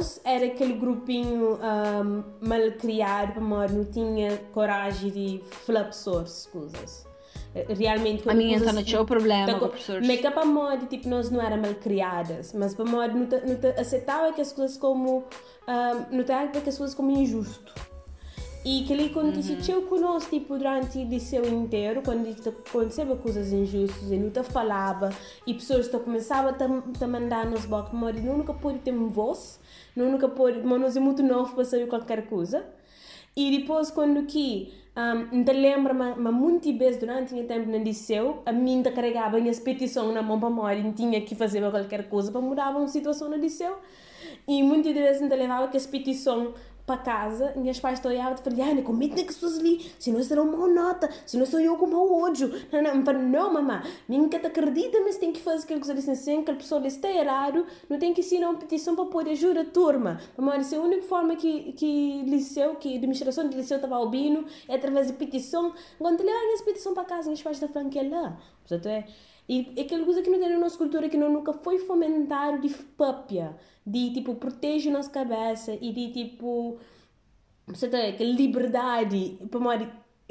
nós era aquele grupinho um, mal criado, mas não tinha coragem de falar source coisas. Realmente, a minha então não tinha o problema tá, com professores. Mas que para modo, tipo, nós não era mal criadas, mas para modo, não, não aceitava que as coisas como, um, não aceitava que as coisas como injusto. E que ele aconteceu uhum. conosco tipo, durante o liceu inteiro, quando aconteceu coisas injustas e não falava e pessoas te começavam a, mandar nos blocos, mas nunca pôde ter voz, nunca pôde, mas é muito novo para saber qualquer coisa. E depois, quando que um, ainda lembro, mas, muitas vezes durante o tempo no liceu, a mim carregava a minha petição na mão para morrer, tinha que fazer qualquer coisa para mudar uma situação no liceu. E muitas vezes ainda levava que a petição para casa, minhas pais olhavam e falavam, Ana, é que pessoas ali? Se não serão uma nota, se não sou eu com mau ódio. Não, não, não, não mamãe, nunca te acredita, mas tem que fazer aquilo que você disse assim, que a pessoa está errado, não tem que ensinar uma petição para poder ajudar a turma. Mas é a única forma que, que liceu, que a administração do liceu estava albino, é através de petição. Quando ele ah, essa petição para casa, minhas pais estão falando que é lá. Portanto, é... E aquela coisa que não tem na nossa cultura, que não, nunca foi fomentado de papia de tipo protege nossa cabeça e de tipo você tem aquela liberdade para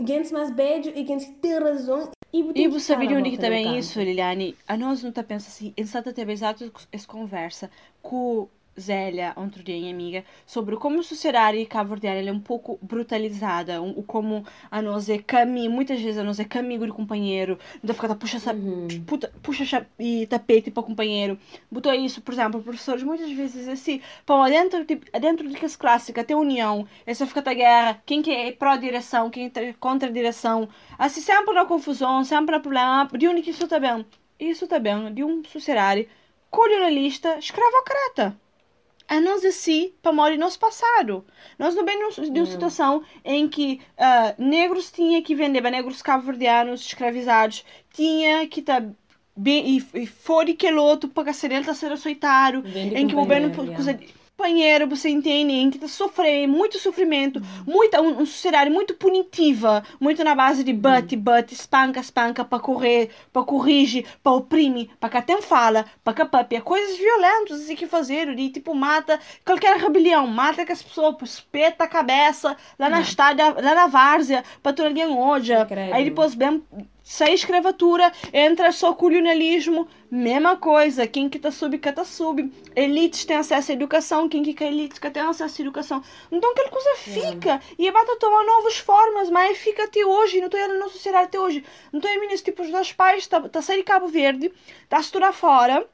gente mais beijo e gente tem razão e, e você sabia onde também isso Liliane? A nós não está pensando assim em Santa TV exato essa conversa com Zélia, outro dia, minha amiga, sobre como a sociedade cabo-verdiana é um pouco brutalizada, um, como a nós é caminho, muitas vezes a nós é caminho de companheiro, não ficar puxa, uhum. puta, puxa e tapete para o companheiro, botou isso, por exemplo, professores muitas vezes assim, pô, dentro, tipo, dentro de que clássica tem união, essa fica a guerra, quem que é pró-direção, quem é contra direção, assim sempre na confusão, sempre na problema, de onde que isso está bem? Isso está bem, de um sociedade colonialista escravocrata a nós assim para morrer nosso passado. Nós não vemos de uma situação em que uh, negros tinham que vender, negros cabo-verdianos escravizados, tinha que estar tá bem, e, e fora que outro para que ele ser aceitado, em que o governo companheiro, você entende, que está sofrendo muito sofrimento, muita, um, um sociedade muito punitiva, muito na base de bate, bate, espanca, espanca, para correr, para corrigir, para oprimir, para que até fala, para que papia, coisas violentas assim que fazer, de tipo mata qualquer rebelião, mata que as pessoas, espeta a cabeça lá na estádia, lá na várzea, para tu alguém hoje, aí depois bem sem escravatura, entra só colonialismo, mesma coisa. Quem que tá sub, que tá sub. Elites têm acesso à educação, quem que é elite que tem acesso à educação. Então aquela coisa fica. É. E vai tomar novas formas, mas fica até hoje. Não estou na sociedade até hoje. Não estou em tipo, os dois pais, tá, tá saindo de Cabo Verde, tá a estudar fora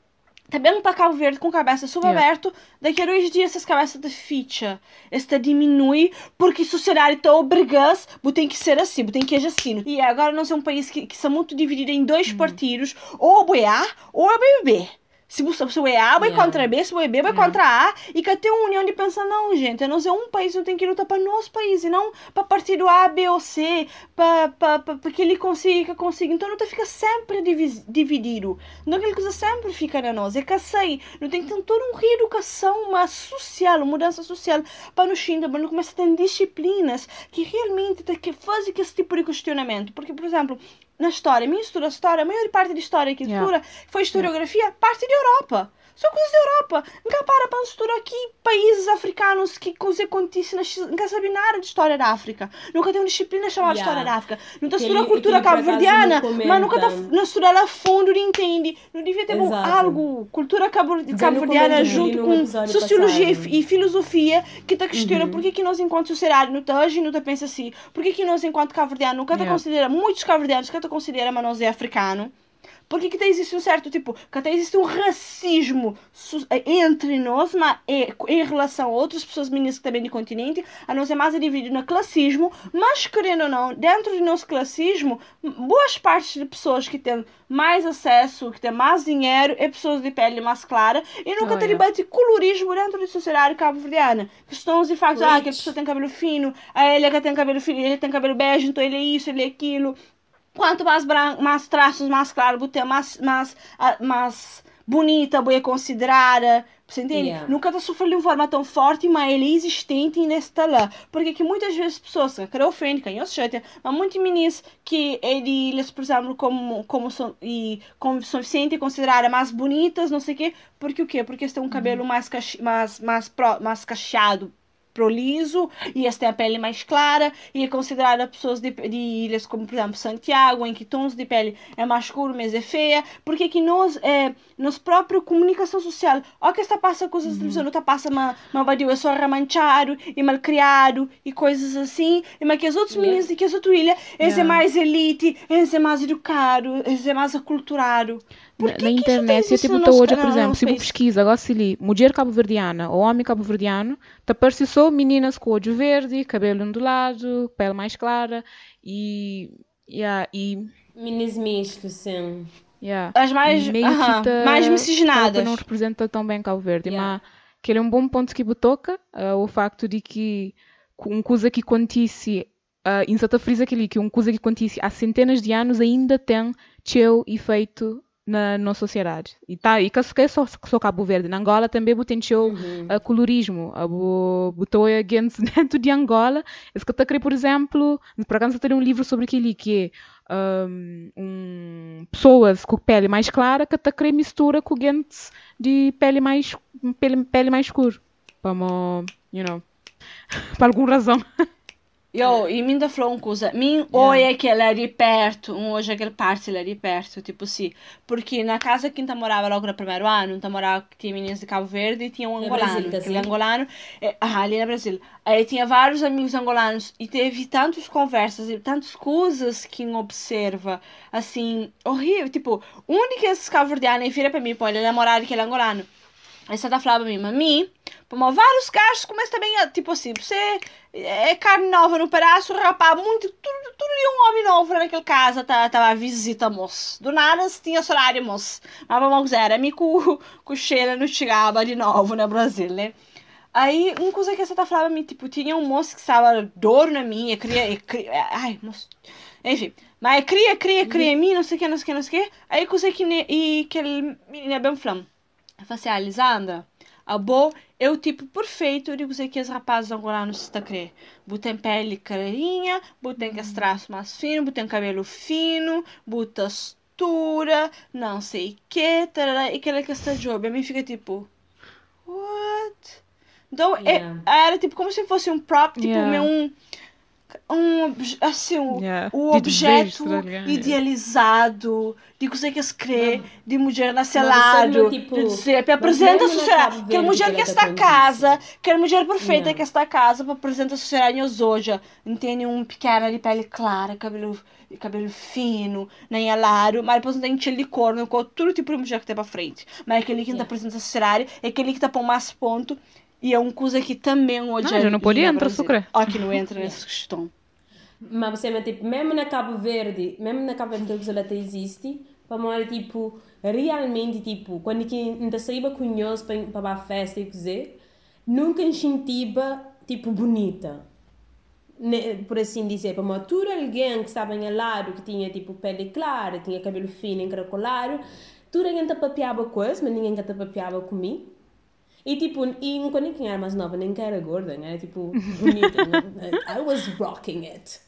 também para Cabo Verde com cabeça subaberto, yeah. daqui a dois dias essas cabeças de ficha. Esta diminui porque a sociedade está obrigada, tem que ser assim, tem que agir assim. E agora nós é um país que, que está muito dividido em dois uhum. partidos, ou o A ou o BBB. Se o é A vai yeah. contra B, se o é B vai yeah. contra A, e que até uma união de pensar, não, gente, nós é um país, não tem que lutar para nosso país, e não para partido A, B ou C, para, para, para que ele consiga, que consiga. Então não fica sempre dividido. Não aquela coisa sempre fica na nós. É que assim, não tem que ter toda uma reeducação, uma social, uma mudança social, para no China, para não começar a ter disciplinas que realmente que fazer esse tipo de questionamento. Porque, por exemplo, na história. Minha estuda história, a maior parte da história que yeah. foi historiografia, parte da Europa. São coisas da Europa. Nunca para para estudar aqui países africanos que coisa acontece, nunca sabe nada de história da África. Nunca tem uma disciplina chamada yeah. história da África. Não está estudando a cultura cabo-verdiana, mas nunca está não estudando a fundo, não entende. Não devia ter algo, cultura cabo-verdiana junto com sociologia passado. e filosofia que está questionando uhum. por que, que nós, enquanto sociedade, não está hoje, não está pensa assim. Por que, que nós, enquanto cabo-verdiano, nunca yeah. considera, muitos cabo-verdianos, nunca considera, mas nós é africano. Porque que existe um certo tipo, que até existe um racismo entre nós, mas é, em relação a outras pessoas meninas que também do continente, a nós é mais dividido no classismo, mas querendo ou não, dentro do nosso classismo, boas partes de pessoas que têm mais acesso, que têm mais dinheiro, é pessoas de pele mais clara, e nunca oh, tem debate colorismo dentro da sociedade cabo-verdiana. Questões de facto, ah, que a pessoa tem cabelo fino, a ele que tem cabelo fino, ele tem cabelo bege, então ele é isso, ele é aquilo. Quanto mais mais traços mais claros, botar mais, mais, mais bonita, boa considerada. Você entende? Yeah. Nunca está sofrendo de uma forma tão forte, mas ele é existente nesta lá. Porque que muitas vezes pessoas que querem ofender, quem eu sei, mas muitos meninos que eles, por exemplo, como, como são, e, como suficiente consideradas mais bonitas, não sei o quê. Porque o quê? Porque eles têm um cabelo Uhum. mais, cach, mais, mais, pro, mais cacheado proliso e eles têm a pele mais clara e é considerada pessoas de, de ilhas como por exemplo Santiago em que tons de pele é mais escuro mas é feia porque que nós é, nós próprio comunicação social ó que está passa coisas televisão não está passa uma uma badio é só ramanchado e malcriado e coisas assim e mas que os outros Yeah. meninos de que as outras ilhas eles é Yeah. mais elite eles é mais educado eles é mais aculturado Por Na, que na que internet, eu isso tipo, no estou hoje, por exemplo, se eu pesquisa, agora se li mulher cabo-verdiana ou homem cabo-verdiano, te aparece só meninas com olho verde, cabelo ondulado, pele mais clara e. Yeah, e Minis mistos, sim. yeah. as mais E meio aham, que tá- mais miscigenadas não representa tão bem Cabo Verde, Yeah. mas que ele é um bom ponto que me toca, ah, o facto de que um coisa que acontece, uh, em Santa Frisa que que um coisa que acontece há centenas de anos ainda tem seu efeito na nossa sociedade. E tá, e que é só, só Cabo Verde, na Angola também seu Uhum. uh, colorismo, a bo- botou against dentro de Angola. Esse que eu queria, por exemplo, por acaso eu tenho um livro sobre aquilo que é um, um, pessoas com pele mais clara que querer mistura com gente de pele mais pele, pele mais escura. Para, you know, por alguma razão. Yo, e minda falou uma coisa. Min oi é que ela é de perto, um hoje aquele parte ela é de perto, tipo assim. Porque na casa que eu morava logo no primeiro ano, eu morava que tinha meninas de Cabo Verde e tinha um No angolano. Brasil, que assim? angolano, é, ah, ali no Brasil. Aí tinha vários amigos angolanos e teve tantas conversas e tantas coisas que um observa, assim, horrível. Tipo, um de que esses cabo-verdianos vira pra mim, pô, ele é namorado daquele angolano. Aí você tá falando pra mim, mami, pô, mas vários gajos começam também a, tipo assim, você é carne nova no pedaço, rapaz, muito, tudo, tudo um homem novo naquela casa, tá, tava a visita, moço. Do nada se tinha salário, moço. Mas vamos dizer, era me com, com no chegava de novo no Brasil, né? Aí, uma coisa que você tá mim, tipo, tinha um moço que estava dor na minha, queria, queria ai, moço. Enfim, mas cria, cria, cria em mim, não sei o que, não sei o que, não sei o que. Aí, coisa que, e menino é bem falando. Eu falei assim, ah, Lisandra, a bo é o tipo perfeito de você que os rapazes angolanos está a querer. Botem pele clarinha, botem Uhum. os traços mais finos, botem cabelo fino, botem textura, não sei o que, tarará, e aquela questão de jogo. A mim fica tipo, what? Então, é- Yeah. era tipo como se fosse um prop, tipo, Yeah. um, um, assim, um, Yeah. o De objeto idealizado de coisa que se crê, de mulher nascer Mas você lado, não, tipo, de ser, para apresentar a sociedade. Aquela Verde mulher que está tá em casa, aquela mulher perfeita que está em casa para apresentar a sociedade hoje. hoje. Entende? Um pequeno de pele clara, cabelo, cabelo fino, nem alado, mas depois não tem de corno, com todo tipo de mulher que tem para frente. Mas aquele que está Yeah. apresentando a sociedade é aquele que está por mais ponto. E é uma coisa que também hoje Não, já não podia entrar, Brasil. sucre. Ó, que não entra nessa questão. Mas você, tipo, mesmo na Cabo Verde, mesmo na Cabo Verde que ela até existe, para mim, tipo, realmente, tipo, quando que ainda saiba conheço para para a festa e dizer, nunca incentiva, tipo, bonita. Ne- Por assim dizer, para uma tudo alguém que estava em lado, que tinha, tipo, pele clara, tinha cabelo fino, encaracolado, tudo alguém te papeava com isso, mas ninguém te papeava comigo. E tipo, e quando eu era mais nova, nem que era gorda, né? Tipo, bonita. I was rocking it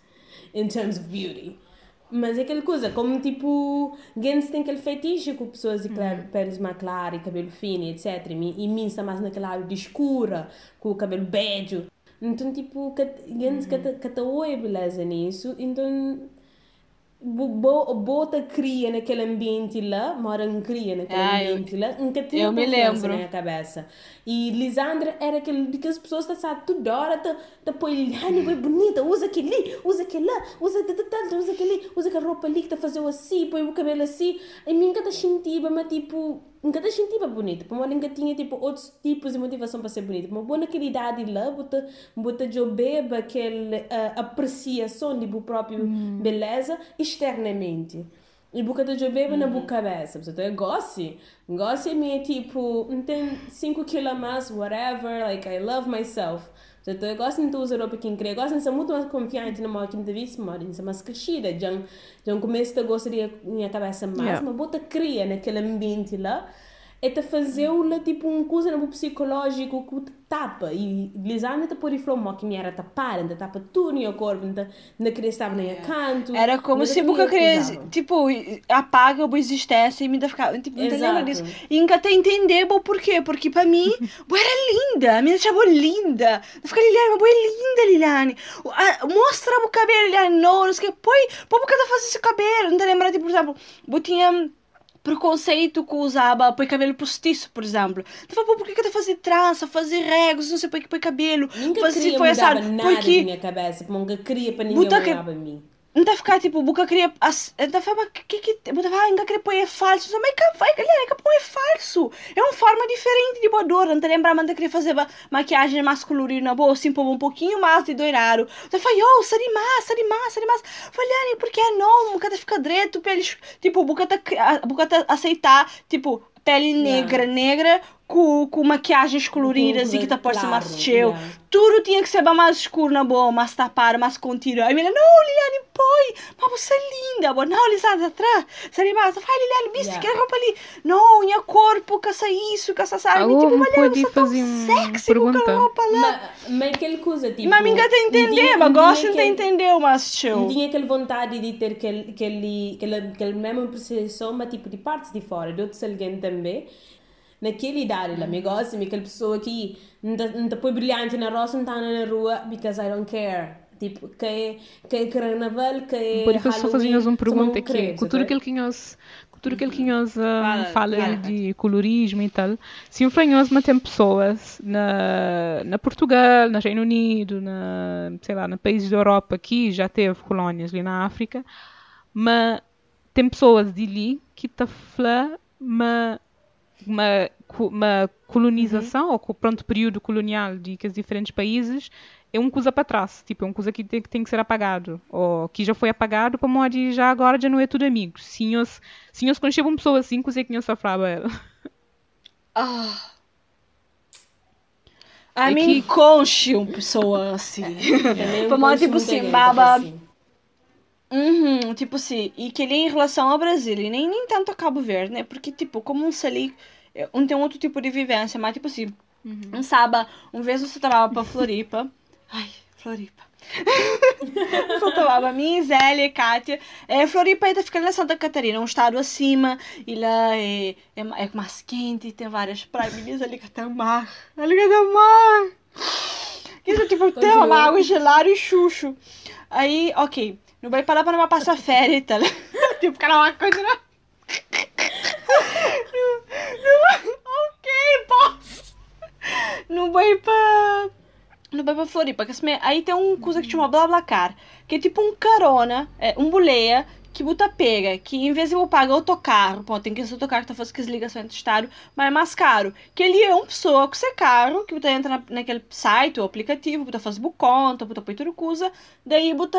in terms of beauty. Mas é aquela coisa, como tipo, Gens tem aquele fetiche com pessoas de claro, peles mais claras e cabelo fino, etc. E, e está mais naquela área de escura, com o cabelo beige. Então, tipo, Gens tá oi beleza nisso. Então, bota cria naquele ambiente lá, mora em cria naquele Ah, eu- ambiente lá, nunca tinha eu me lembro. na minha cabeça. E Lisandra era aquele de que as pessoas estão toda hora, tá, tá põe bem bonita, usa aquele usa aquele lá, usa tal, usa aquele, usa aquela roupa ali que tá fazendo assim, põe o cabelo assim. E mim nunca tá sentindo, mas tipo, nunca tá sentindo bonita. Para mim nunca tinha tipo outros tipos de motivação para ser bonita. Mas boa naquela idade lá, bota, bota de beba aquela ah, apreciação de bo próprio beleza externamente. E boca de beba na boca cabeça. Portanto, eu gosto. Gosto é minha tipo, não tem 5 quilos a mais, whatever, like I love myself. Portanto, eu gosto de usar roupa que queria. Gosto de muito mais confiante na minha quinta vez, mas ser mais crescida. Já, já começo a gostar de minha cabeça mais, Yeah. mas bota cria naquele ambiente lá. É te fazer uma, tipo, um coisa no psicológico que te tapa. E Lisandra te pôr e falou, que me era tapar, ainda tapa tudo no corpo, ainda não queria estar nem a canto. Era como se nunca queria, tipo, apaga a existência e me dá ficar, tipo, não lembra disso. E nunca até entender o porquê, porque para mim, boa era linda, a minha chamou linda. Eu fiquei, Liliane, boa é linda, Liliane. Mostra o cabelo, Liliane, não, não sei o que, põe, põe por que tá fazendo esse cabelo. Não te lembra, tipo, por exemplo, eu tinha preconceito que usava põe cabelo postiço, por exemplo. Tu fala, pô, por que que tu fazer trança, fazer regos, não sei por que põe cabelo. Nunca fazer, queria foi mudar nada porque... na minha cabeça, nunca queria para ninguém olhar para mim. Não ficar tipo, buca queria. Da forma que que. Buta vai, ainda queria pôr é falso. Mas que vai, galera, que põe é falso. É uma forma diferente de boador. Não te lembra, mas queria fazer maquiagem mais colorida, boa, assim, pôr um pouquinho mais de doirado. Então falei, oh, sari mais, sari mais, sari mais. Falei, porque é não, buca fica direito pra eles. Tipo, buca tá, buca aceitar, tipo, pele negra, negra, com, com maquiagens coloridas e que tá parecendo claro, mais cheio. Yeah. Tudo tinha que ser mais escuro na boa, mais tapado, mais contínuo. Aí menina, não, Liliane, põe, mas você é linda. Boa, não, Lisandra, atrás, seria mais. Vai, Liliane, bicho, yeah. que roupa ali. Não, minha corpo, caça isso, caça sabe. Tipo, olha, você tá sexy com aquela roupa lá. Mas aquela coisa, tipo... Mas ninguém tá entendendo, mas gosta de entender, mas show. Tinha aquela vontade de ter aquele, aquele, aquele, aquele mesmo percepção, mas tipo de partes de fora, de outros alguém também naquela idade, lá, me gosta, aquela pessoa que não põe brilhante na roça, não está na rua, because I don't care. Tipo, que é, que é carnaval, que é Por isso só fazíamos uma pergunta aqui. Cultura que ele conhece, cultura que ele conhece fala de colorismo e tal. Se um franhoso tem pessoas na, na Portugal, no Reino Unido, na, sei lá, nos países da Europa, aqui já teve colónias ali na África, mas tem pessoas de ali que está falando, mas uma, uma colonização, uhum. ou pronto, período colonial de que os diferentes países é uma coisa para trás, tipo, é uma coisa que tem, que tem que ser apagado, ou que já foi apagado para modo já agora já não é tudo amigos. Se nós, se nós conhecemos uma pessoa assim, coisa que nós sofrava ela. Ah. A é mim que... conche uma pessoa assim. Para modo tipo assim, baba. Assim. Uhum, tipo assim, e que ele é em relação ao Brasil, e nem, nem tanto a Cabo Verde, né? Porque, tipo, como um ali um tem outro tipo de vivência, mas, tipo assim, uhum. um sábado, uma vez você trabalhava pra Floripa. Ai, Floripa. tomava minha Zélia e Kátia. É, Floripa ainda fica na Santa Catarina, um estado acima. E lá é, é, é mais quente, tem várias praias ali que tem mar. Ali que tem mar. Isso, tipo, tem uma água gelada e chucho. Aí, ok. Não vai parar para não passar férias, tá? tipo, cara, uma coisa. Não... ok, posso. Não vai pra. Não vai pra Floripa. Aí tem um coisa que chama BlaBlaCar, que é tipo um carona, é, um boleia que Buta pega, que em vez de eu pagar autocarro, pô, tem que ser autocarro que tá fazendo as ligações entre estado, mas é mais caro. Que ele é uma pessoa que você é caro, que Buta entra na, naquele site ou aplicativo, Buta faz conta, Buta põe tudo coisa, daí Buta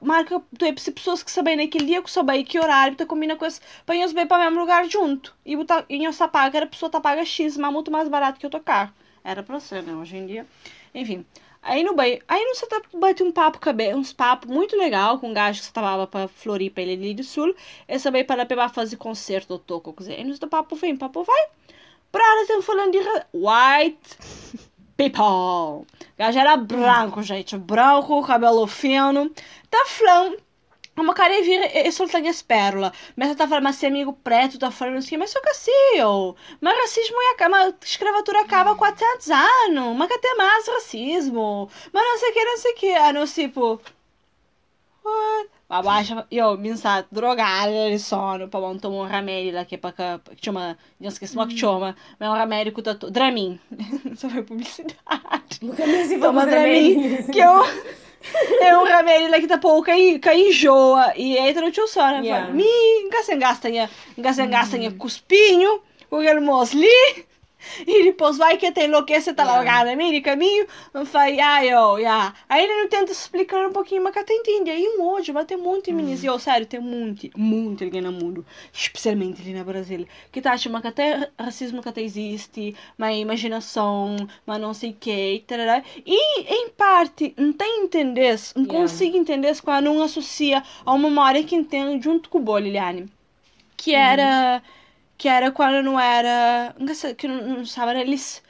marca, tu é pessoas que sabem naquele dia, que sabem que horário, Buta combina com as, põe os bem para mesmo lugar junto. E Buta, em essa paga, a pessoa tá paga X, mas muito mais barato que o autocarro. Era pra ser, né, hoje em dia. Enfim. Aí no banho, aí no tá, bate um papo, uns papos muito legal com um gajo que você tava pra Floripa, ele ali do sul. Essa veio para pegar fazer concerto ou toco. Aí no papo vem, papo vai. Pra ela estamos falando de white people. O gajo era branco, gente. Branco, cabelo fino. Tá falando uma cara vira e solta as pérolas. Mas ela tá falando, mas se amigo preto, tá falando assim, mas sou cacio. Mas racismo é a escravatura acaba há 400 anos. Mas até mais racismo. Mas não sei o que, não sei o que. Ah, não, tipo. Abaixa, eu, minsa, drogada de sono, pa bom, um remédio lá que é pra que chama, não esqueci como que chama, mas é um remédio que tá, Dramin. Só foi publicidade. Toma Dramin, que eu é um remédio lá que tá pouco aí, que enjoa. E aí não tinha sono. Yeah. Mi, gasten-gasten, gasten-gasten, cuspinho, com aquele mosli. E depois vai que te enlouquece, tá yeah. largada a mim, caminho, faz, ai, ó, já. Aí ele não tenta explicar um pouquinho, mas até entende. Aí um hoje vai ter muito meninas, e, ó, sério, tem muito, muito alguém no mundo, especialmente ali na Brasil, que tá achando que até racismo que até existe, mas imaginação, mas não sei o que, e em parte, não tem entender, não yeah. consigo entender quando não associa a uma memória que entende junto com o bolo, Liliane, que era... que era quando não era. que não, não estava na liceu.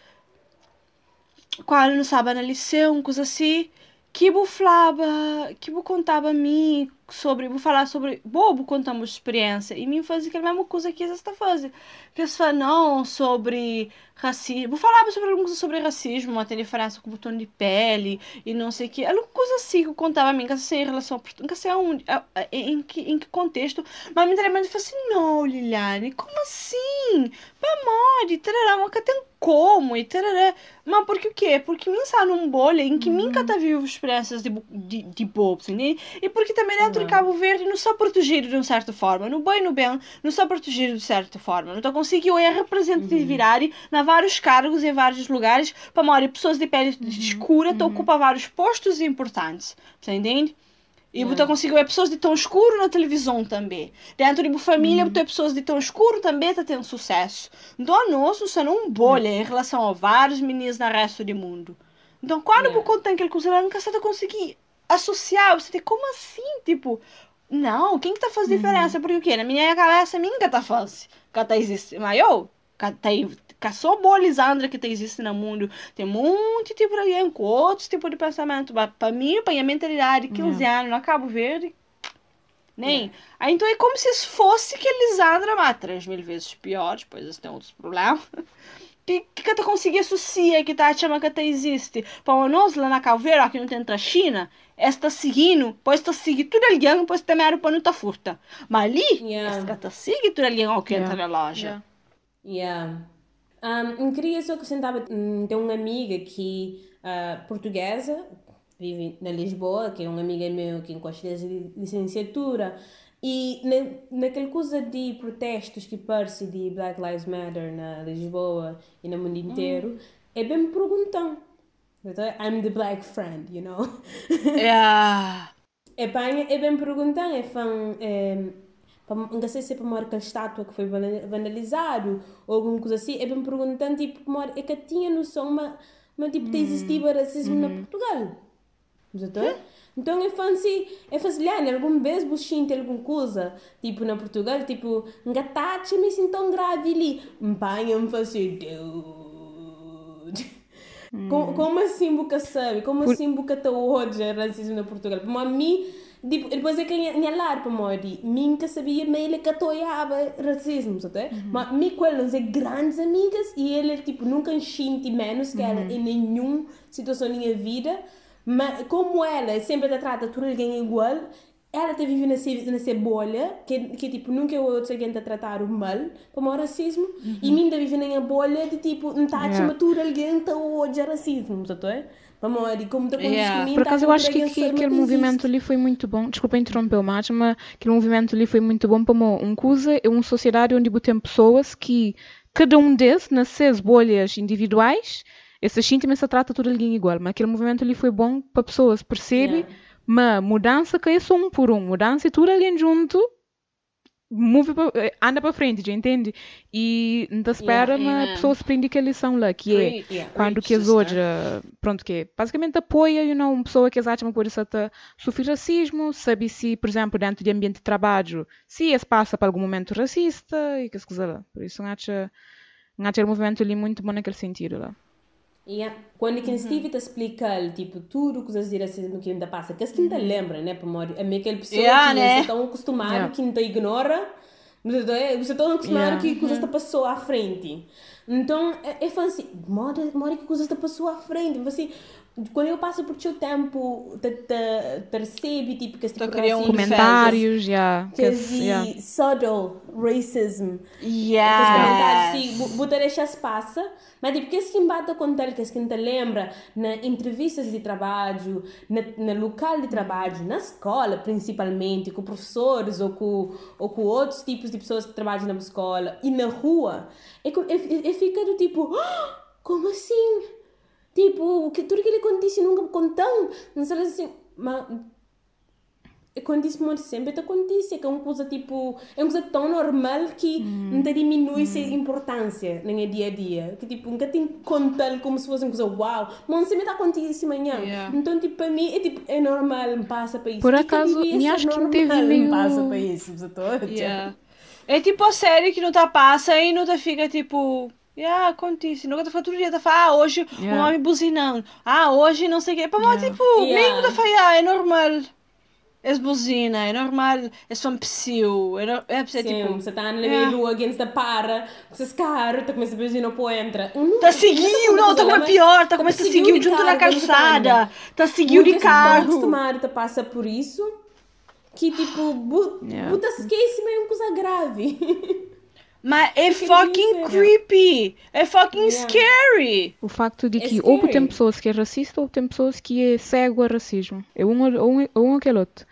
Quando não estava na uma coisa assim. Que bu falava, que bu contava a mim sobre, vou falar sobre, bobo contamos experiência, e mim fazia aquela mesma coisa que eles estão fazendo. Que eles falam, não, sobre racismo, vou falar sobre alguma coisa sobre racismo, uma diferença com o botão de pele, e não sei o que, alguma coisa assim que eu contava a mim, que sei em relação, nunca sei aonde, em que, em que contexto, mas me interessava, falei assim, não, Liliane, como assim? Pamode, tarará, mas tem como, e tarará, mas porque o quê? Porque mim está num bolha em que uhum. mim tá vivo experiências de, de, de bobos, né? e porque também dentro de Cabo Verde não está protegido de uma certa forma, no bem no bem, não está protegido de certa forma, não está conseguindo é representatividade uhum. na vários cargos em vários lugares, para morar pessoas de pele uhum. escura, uhum. ocupam vários postos importantes, você entende? E yeah. você conseguiu é pessoas de tão escuro na televisão também. Dentro de família, uhum. pessoas de tão escuro também tá tendo sucesso. Então, nós sendo um bolha em relação a vários meninos no resto do mundo. Então, quando yeah. você tem aquele coisa, nunca você conseguir associar, você tem como assim? Tipo, não, quem que tá fazendo uhum. diferença? Porque o quê? Na minha cabeça, minha tá fazendo. Que tá existe. Mas eu, que tá só bolizandra que tá existe no mundo. Tem muito tipo de alguém com outros tipos de pensamento. Mas pra mim, pra minha mentalidade, 15 uhum. anos, no Cabo Verde, nem. Yeah. Aí, então é como se fosse que Lisandra, mas três mil vezes pior, depois eles têm outros problemas. que, que tu conseguir associar que tá chama que existe? Para nós lá na Calveira, aqui não tem a China, esta seguindo, pode estar seguindo tudo alguém, pode ter mero para não tá furta. Mas ali, yeah. esta tá seguindo tudo alguém ao que yeah. entra na loja. Yeah. yeah. Um, queria só acrescentar, um, tem uma amiga que, uh, portuguesa, vive na Lisboa, que é uma amiga meu que encosta de licenciatura, e na, naquela coisa de protestos que parece de Black Lives Matter na Lisboa e no mundo inteiro, hum. é bem me perguntando. I'm the black friend, you know? Yeah. é, pá, é bem é fã. É, não sei se é para aquela estátua que foi vandalizado ou alguma coisa assim, é bem me perguntando, tipo, maior, é que tinha noção, mas, mas tipo, hum. existia racismo na uhum. Portugal. Mas, então é fancy, é facilhar, alguma vez sente alguma coisa, tipo na Portugal, tipo, engatacha me sinto tão grave ali, empanha-me fazer, dude. Hum. Como, como assim boca sabe? Como assim boca está hoje racismo na Portugal? Para mim, tipo, depois é que eu lar para mim, mim que sabia meio que atoiava racismo, sabe? Uhum. Mas mim com eles é grandes amigas e ele tipo nunca sente menos que ela em nenhuma situação da minha vida. Mas como ela sempre te trata tudo alguém igual, ela te vive nessa, nessa bolha, que, que tipo, nunca eu ouço alguém te tratar mal, como o racismo, uhum. e mim vive na bolha de tipo, não está yeah. tudo alguém te odia racismo, sabe? Vamos como yeah. Por acaso eu acho que, que aquele movimento ali foi muito bom, desculpa interromper o mas aquele movimento ali foi muito bom para um coisa, é uma sociedade onde tem pessoas que cada um desses, nessas bolhas individuais, essa gente se trata tudo alguém igual, mas aquele movimento ali foi bom para pessoas perceberem, yeah. mas mudança que é só um por um, mudança é tudo alguém junto, move pra, eh, anda para frente, já entende? E não espera, yeah, mas a pessoa se prende aquela lição lá, que é yeah, quando que as hoje, pronto, que é, basicamente apoia, you know, uma pessoa que acha por isso até sofrer racismo, sabe se, por exemplo, dentro do ambiente de trabalho, se esse passa para algum momento racista e que se quiser lá. Por isso, acho, acho o movimento ali muito bom naquele sentido lá. Yeah. Quando quem estive a explicar, tipo, tudo que os racismo que ainda passa, que as que ainda lembra, né, para morrer, é meio aquela pessoa yeah, que né? estão acostumados, yeah. que ainda ignora, você está acostumado yeah. que coisas está passou à frente. Então, é, é assim, mora, mora que coisas está passou à frente, assim, quando eu passo por seu tempo, te, te, percebe tipo que este tipo de comentários, já. Que yeah. subtle racism. Yeah. Sim, botar deixar se passa, mas tipo que se bate com ele, que se te lembra na entrevistas de trabalho, na, na local de trabalho, na escola principalmente, com professores ou com ou com outros tipos de pessoas que trabalham na escola e na rua, é, é, é fica do tipo, ah, como assim? Tipo, que tudo que ele acontece nunca me contam. Não sei assim, mas acontece muito sempre, te acontece, que é uma coisa tipo, é uma coisa tão normal que hum. não te diminui hum. a importância no dia a dia, que tipo, nunca tem que contar como se fosse uma coisa uau, mas sempre está acontecendo amanhã, yeah. então tipo, para mim é tipo, é normal, me passa para isso. Por acaso, me acho que teve meio... passa para isso, yeah. É tipo a série que não tá passa e não tá fica tipo. Ah, acontece. Nunca tá falando todo dia, tá falando, ah, hoje yeah. um homem buzinando. Ah, hoje não sei o quê. Para yeah. tipo, yeah. meio da falando, ah, é normal. É buzina, é normal, é só um psiu. É, no... é, Sim, tipo, você tá na yeah. rua, alguém está para, você carro, tá começando a buzina, pô, entra. Tá seguindo, não, tá como pior, tá começando a seguir junto na calçada. Tá seguindo de carro. acostumado a passar por isso, que tipo, bu yeah. buta esquece meio uma coisa grave. Mas é fucking creepy! É fucking yeah. scary! O facto de é que ou tem pessoas que é racista ou tem pessoas que é cego a racismo. É um ou um, um aquele outro.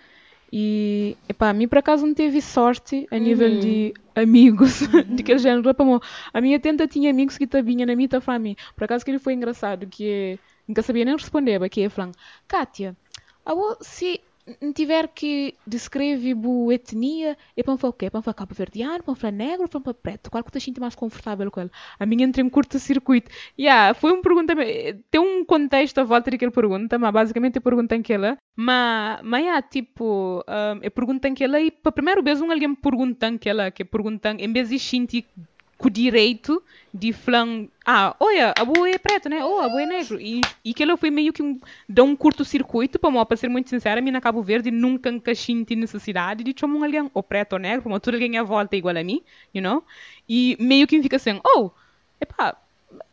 E, epá, a mim por acaso não teve sorte a nível uhum. de amigos uhum. de aquele género. A minha tenta tinha amigos que estavam na minha para mim. Por acaso que ele foi engraçado, que é, nunca sabia nem responder, que é falando, Kátia, se tiver que descrever a etnia, é para o quê? Para falar cabo verdeano, para negro, para preto. Qual que tu sente mais confortável com ele? A minha entra em curto-circuito. Yeah, foi uma pergunta, tem um contexto à volta daquela pergunta, mas basicamente eu perguntei aquela, mas, mas yeah, tipo, um, eu perguntei aquela e para primeiro vez um alguém me perguntou aquela, que perguntam, em vez de sentir com o direito de falar, ah, olha, a boa é preto, né? Oh, a boa é negro. E, e aquilo foi meio que um, dá um curto-circuito, para, para ser muito sincera, a mim na Cabo Verde nunca senti necessidade de chamar alguém ou preto ou negro, como tudo alguém à volta é igual a mim, you know? E meio que fica assim, oh, epá,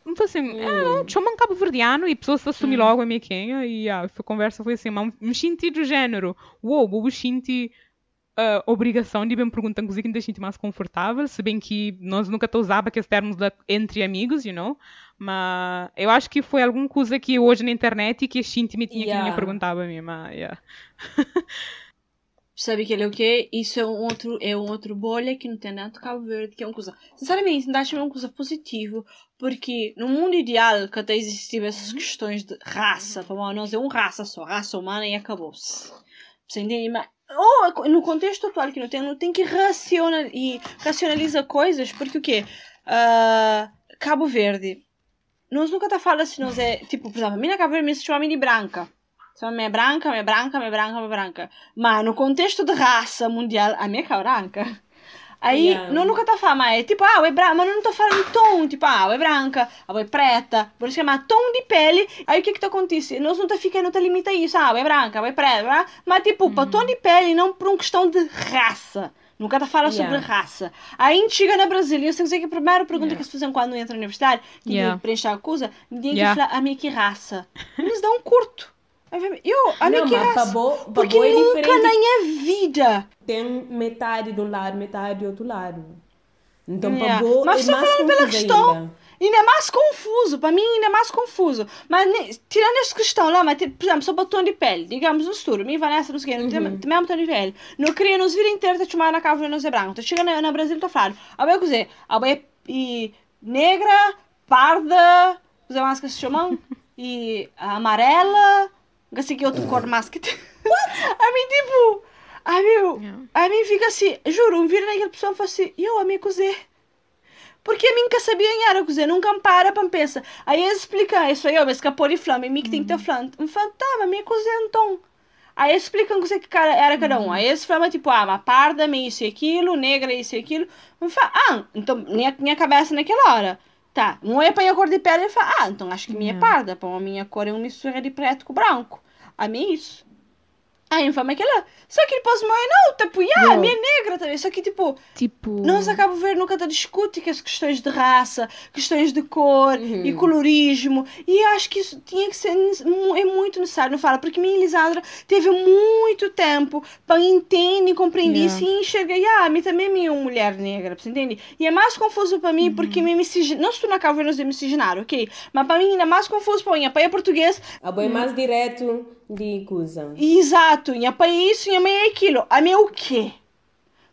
me foi assim, hum. ah, chama um cabo verdeano e a pessoa se assume hum. logo a minha quem, e a conversa foi assim, mas me senti do género, uou, wow, vou sentir a obrigação de me perguntar coisa que me deixa mais confortável, se bem que nós nunca usava aqueles termos de, entre amigos, you know? Mas eu acho que foi alguma coisa que hoje na internet que a gente me tinha yeah. que me perguntava a mim, mas yeah. Sabe que ele é o quê? Isso é um outro, é um outro bolha que não tem nada Cabo Verde, que é uma coisa, sinceramente, não acho uma coisa positiva, porque no mundo ideal, que até existiam essas uhum. questões de raça, para nós é uma raça só, raça humana e acabou-se. Você entende? Mas ou no contexto atual que não tem, não tem que racional, e racionalizar coisas, porque o quê? Uh, Cabo Verde. Nós nunca tá falando assim, nós é, tipo, por exemplo, a minha Cabo Verde me chama de branca. Chama me branca, me branca, me branca, me branca. Mas no contexto de raça mundial, a minha é branca. Aí, yeah. nunca tá falando, mas é tipo, ah, é branca, mas não tô falando tom, tipo, ah, é branca, a é preta, por isso chamar tom de pele. Aí o que que tá acontecendo? Nós não tá ficando, não tá limita isso, ah, é branca, é preta, mas tipo, uhum. para tom de pele, não por uma questão de raça. Nunca tá falando yeah. sobre raça. Aí a gente chega na Brasília, eu sei que a primeira pergunta yeah. que se fazem quando entra na universidade, que yeah. preencher a acusa, ninguém yeah. que fala, a minha que raça. Eles dão um curto. Eu, a minha que raça. Porque é nunca na minha vida. Tem metade de um lado, metade do outro lado. Então, yeah. para boa, Mas é mais pela questão. Ainda. Ainda é mais confuso, para mim ainda é mais confuso. Mas tirando essa questão lá, mas, por exemplo, sobre tom de pele, digamos no estudo, me Vanessa, não sei o quê, uhum. tem mesmo tom de pele. Não queria nos vir inteiro te chamar na casa não ser branco. Tá chegando na, na Brasil, tô falando. A bem cozer, a e negra, parda, fazer mais que se chamam, e amarela, assim que outro cor mais que. a mim, tipo. A mim, a mim fica assim, juro, um vira naquela pessoa e fala assim, eu a mim cozer. Porque a mim nunca sabia em era cozer, nunca para para pensar. Aí eles explicam isso aí, ó, mas escapou de flama, mim que tem que ter uhum. flama. Um fantasma, mim cozer então. Aí eles explicam o que era cada um. Uhum. Aí eles falam tipo, ah, uma parda, meio isso e aquilo, negra, isso e aquilo. Um fala, ah, então minha, minha cabeça naquela hora. Tá, um é para a cor de pele e fala, ah, então acho que minha é parda, para a minha cor é uma mistura de preto com branco. A mim é isso. Aí eu falo, mas aquela. Só que depois morre, não, tipo, yeah, a minha é negra também. Só que tipo. Tipo. Nós acabamos ver, nunca te discute que as questões de raça, questões de cor uhum. e colorismo. E acho que isso tinha que ser. É muito necessário, não fala? Porque minha Elisandra teve muito tempo para entender e compreender yeah. isso e enxergar. Yeah, a mim também é minha mulher negra, você entende? E é mais confuso para mim uhum. porque me miscigenaram. Não estou na casa ver miscigenaram, ok? Mas para mim ainda é mais confuso para mim. Para português. A boa é mais direto coisa. Exato, e para isso, e é aquilo. A mim é o quê?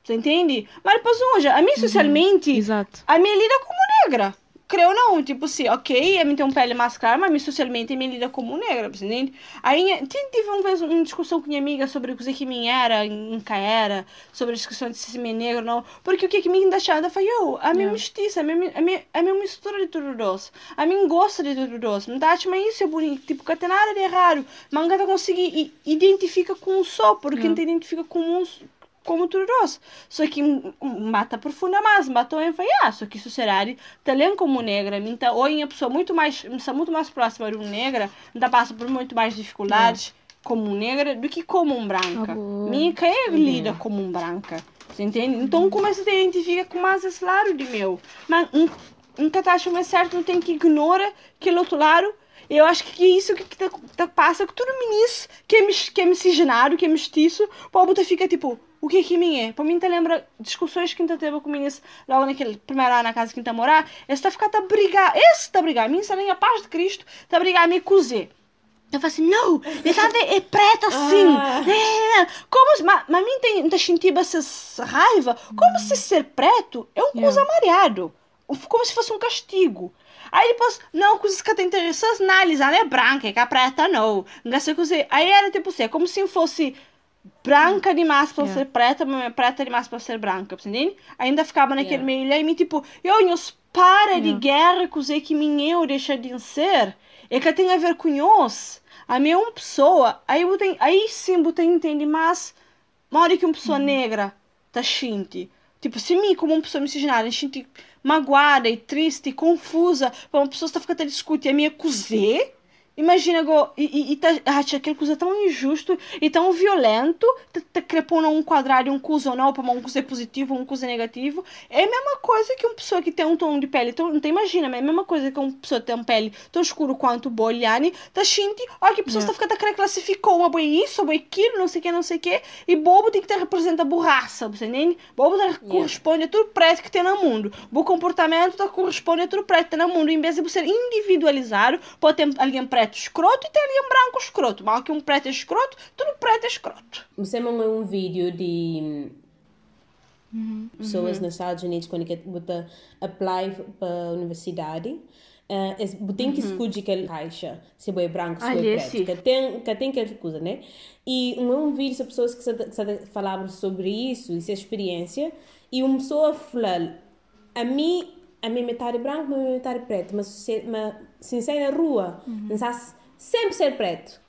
Você entende? Mas depois, hoje, a mim uhum. socialmente, uhum. a mim lida como negra creio não, tipo assim, ok, mim tem um pele mais clara, mas socialmente me lida como negra, entende? Aí tive uma vez uma discussão com minha amiga sobre o que me era, em que era, sobre a discussão de se me é negro não, porque o que que me deixava foi eu, a minha yeah. mestiça, a minha, a minha, a minha mistura de tudo doce, a minha gosta de tudo doce, me dá mas isso é bonito, tipo, que tem nada de errado, mas não conseguir identifica com um só, porque não te identifica com um como nós. Só que mata profunda mais, matou em ah, só que a sociedade também como negra, minta hoje a pessoa muito mais, muito mais próxima de uma negra, ainda passa por muito mais dificuldades é. como negra do que como um branca. Minha é lida como um branca. Você entende? Então começa a se identifica com mais esse lado de meu. Mas um, um catástrofe é certo, não tem que ignorar aquele outro lado eu acho que é isso que, que tá, tá, passa com todo ministro que é, que é miscigenado, que é mestiço, o povo fica tipo, o que é que mim é? Para mim, te lembra discussões que ainda teve com o ministro logo naquele primeiro ano na casa que está a morar. Esse está a ficar a brigar, esse está a brigar, a se nem a paz de Cristo, está a brigar a me cozer. Eu falo assim, não, ele é preto assim. Ah. É, como, mas, mas mim tem, tem sentido essa raiva. Como se ser preto é coisa yeah. mareado. Como se fosse um castigo. Aí depois, não, coisas que te interessam, análise, ela é branca, é que a preta não. Não sei coisa. Aí era tipo assim, é como se fosse branca demais para yeah. ser preta, mas preta demais para ser branca, entende? Ainda ficava naquele yeah. meio e tipo, eu não para yeah. de guerra coisa que minha eu deixa de ser, é que tem a ver com nós. A minha é uma pessoa, aí, tem, aí sim você entende, mas uma hora que uma pessoa uhum. negra tá xinte, tipo, se mim como uma pessoa miscigenada, xinte magoada e triste e confusa, uma pessoa está ficando a discutir a minha cozer, Imagina, go, e, e, tá, acha aquela coisa tão injusto e tão violento, tá, tá crepando um quadrado, um ou não, para um cuso positivo, um cuso negativo. É a mesma coisa que uma pessoa que tem um tom de pele, tão, não tem, imagina, é a mesma coisa que uma pessoa que tem uma pele tão escuro quanto o Boliani, tá xinte, olha que a pessoa está ficando, classificou uma boa isso, uma aquilo, não sei o que, não sei o que, e bobo tem que ter representa a burraça, você nem? Bobo tá, corresponde a tudo preto que tem no mundo. O comportamento tá, corresponde a tudo preto que tem no mundo. Em vez de você individualizar, pode ter alguém preto preto escroto e tem ali um branco escroto. Mal que um preto é escroto, tudo preto é escroto. Você mandou um vídeo de uhum. pessoas uhum. nos Estados Unidos quando você apply para a universidade. Uh, tem que uhum. escolher aquela caixa, se é branco, se é preto. Que tem, que tem aquela coisa, né? E um, um vídeo de pessoas que, que falavam sobre isso, essa experiência, e uma pessoa falou, a mim, a minha metade branca, a minha metade preta, mas, mas se sai na rua, uhum. sempre ser preto.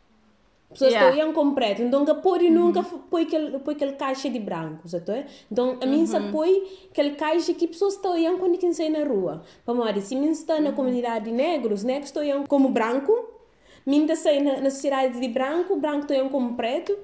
Pessoas yeah. estão com preto, então que pode uhum. nunca põe aquele, põe aquele caixa de branco? Então, a mim uhum. põe aquele caixa que pessoas estão indo quando quem sai na rua. Vamos se mim está na uhum. comunidade de negros, negros estão como branco, mim está na, na sociedade de branco, branco estão como preto,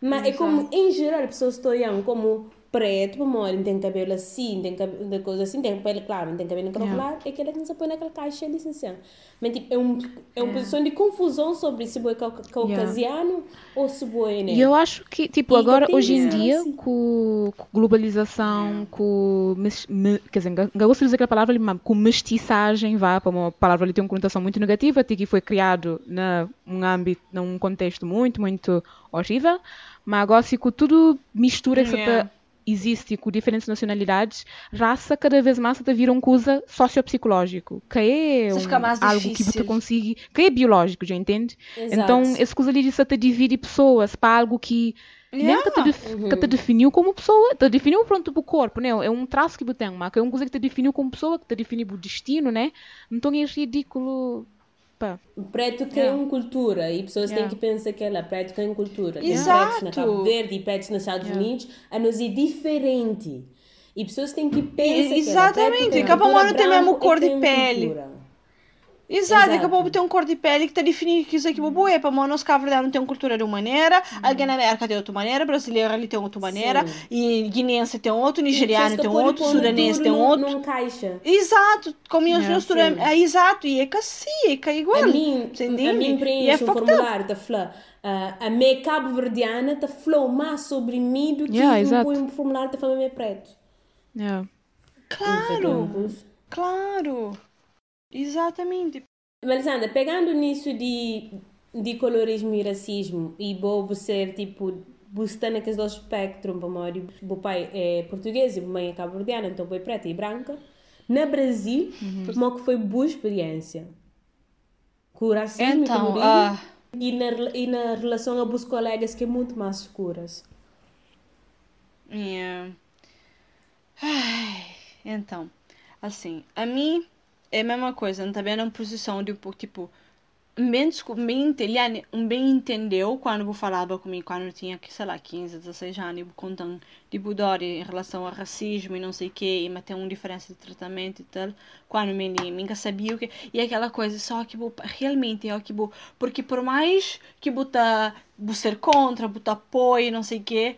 mas é como, em geral, pessoas estão como preto, mole, tem cabelo assim, tem cabelo, coisa assim, tem pele claro, tem cabelo yeah. claro, é aquele que se põe naquela caixa de licença. Mas tipo, é, um, é uma yeah. posição de confusão sobre se é caucasiano yeah. ou se é negro. E eu acho que, tipo, e agora, hoje em dia, assim. com, com globalização, com, me, quer dizer, não gosto de dizer aquela palavra, mas com mestiçagem, vá, para uma palavra ali tem uma conotação muito negativa, que foi criado num âmbito, num contexto muito, muito horrível, mas agora, se com tudo mistura que yeah existe com diferentes nacionalidades, raça cada vez mais está vir uma coisa sociopsicológico, que é um, algo que você consegue, que é biológico, já entende? Exato. Então, essa coisa ali de se divide pessoas para algo que yeah. nem que te, uhum. que te definiu como pessoa, te definiu pronto o corpo, né? É um traço que você tem, mas é uma coisa que te definiu como pessoa, que te definiu o destino, né? Então é ridículo Pá. Preto tem yeah. uma cultura e pessoas yeah. têm que pensar que ela preto tem cultura. Exato. Pretos na Cabo Verde e pretos nos Estados yeah. Unidos, a nos é diferente. E pessoas têm que pensar Exatamente. que ela preto, tem a mesma cor de pele. Cultura. Exato, daqui a pouco tem um cor de pele que está definindo que isso aqui é é para nós não tem uma cultura de uma maneira, uhum. alguém na América tem outra maneira, brasileiro ali tem outra maneira, Sim. e guineense tem outro, nigeriano tem outro, sudanês tem outro. Caixa. Exato, como as yeah, mistura, é, exato, e é que assim, é é igual. A mim, a mim preenche é um formulário da Flá. Uh, a minha cabo-verdiana está falou mais sobre mim do que yeah, um formulário da família preto. Yeah. Claro, claro. Exatamente. Melisandra, pegando nisso de, de colorismo e racismo e bobo ser tipo buscando aqueles dois espectros, o pai é português e a mãe é cabo-verdiana, então foi preta e branca. Na Brasil, uhum. como que foi boa experiência? Com o racismo então, e uh... e, na, e na relação a os colegas que é muito mais escuras. Yeah. Ai, então, assim, a mim é a mesma coisa, não tá vendo uma posição de, tipo, bem, bem, ele bem entendeu quando eu falava comigo, quando eu tinha, sei lá, 15, 16 anos, eu contando de Budori em relação ao racismo e não sei o que, e ter uma diferença de tratamento e tal, quando me nunca sabia o que, e aquela coisa, só que realmente, é que porque por mais que buta ser contra, buta apoio, não sei o que,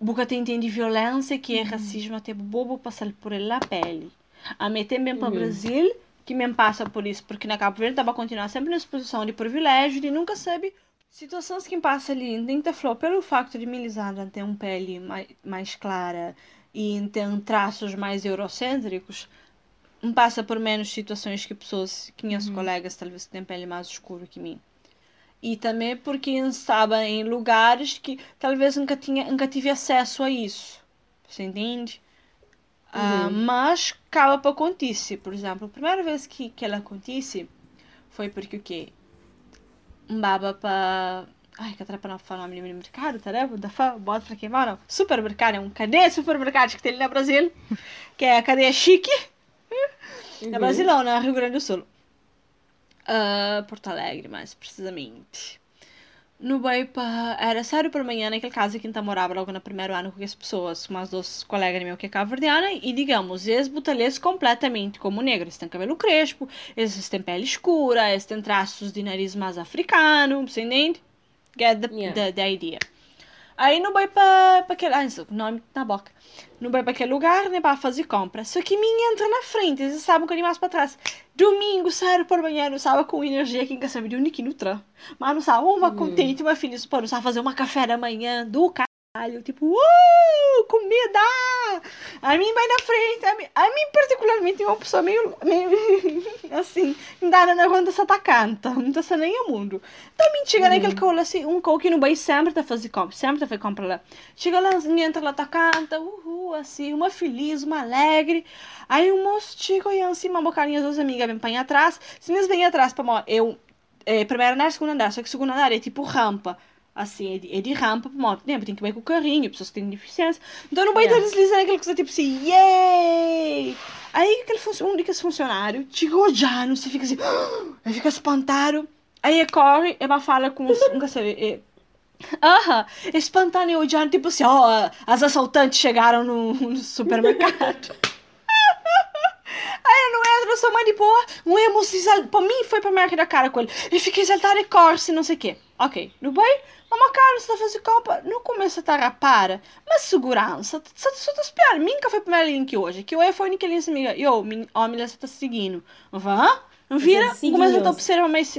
buca tem de violência, que é uhum. racismo, até bobo passar por ela pele. A mim também para o uhum. Brasil, que me passa por isso, porque na Cabo Verde estava continuar sempre nessa posição de privilégio e nunca sabe situações que passa ali, nem te falou, pelo facto de Melisandre ter uma pele mais, mais clara e ter traços mais eurocêntricos, passa por menos situações que pessoas, que minhas uhum. colegas talvez têm pele mais escura que mim. E também porque estava em lugares que talvez nunca tinha, nunca tive acesso a isso. Você entende? Uh, mas acaba para acontecer. Por exemplo, a primeira vez que, que ela acontece foi porque o quê? Um baba para. Ai, que atrapa não falar o nome do mercado, tá né? Da fã, bota para queimar, não. Supermercado, é um cadeia de supermercados que tem ali no Brasil, que é a cadeia chique. Uhum. No Brasil não, no Rio Grande do Sul. Uh, Porto Alegre, mais precisamente no bem para era sério por manhã naquele caso que então morava logo no primeiro ano com as pessoas umas duas colegas meu que é cabo-verdiana e digamos eles botalheiros completamente como negros eles têm cabelo crespo eles têm pele escura eles têm traços de nariz mais africano você entende get the, yeah. the, the idea Aí não vai para aquele. Ah, nome na boca. Não vai para aquele lugar, né? Para fazer compra. Só que minha entra na frente, eles sabem um bocadinho mais para trás. Domingo, sério, por manhã, não sabe com energia quer saber de no tram. Mas não sabe, uma hum. contente, uma feliz, pô, não sabe fazer uma café da manhã do caralho, tipo, uh! A mim vai na frente, a mim, a mim particularmente é uma pessoa meio, meio assim, andando na ronda essa canta, não está nem o mundo. Mim chega uhum. naquele colo assim, um coque no bem sempre tá fazer compra, sempre tá fazer compra lá. Chega lá, entra lá, tá canta, uhul, assim, uma feliz, uma alegre. Aí o moço chega e assim, uma bocalinha, duas amigas vem para atrás, se mesmo vem atrás, para eu, é, primeiro andar, segundo andar, só que segundo andar é tipo rampa assim, é de, é de rampa para moto. Lembra, tem que ir com o carrinho, pessoas que têm deficiência. Então não vai yeah. deslizando aquela coisa tipo assim, yay! Aí aquele um daqueles funcionário chegou já, não se fica assim, aí fica espantado. Aí ele corre e vai falar com os, nunca sei, é, Aham, espontâneo já, tipo assim, ó, oh, as assaltantes chegaram no, no supermercado. Aí não entra, eu sou mãe de boa, um emoção, para mim foi para marca da cara com ele. E fiquei exaltada e corse, não sei o quê. Ok, no bem, Mamma Carlos está fazer não começa a estar para, mas segurança, só te espiar, minha foi a primeira link hoje, que eu foi naquele amiga, eu, homem está seguindo, vá, vira, começa a observar mais,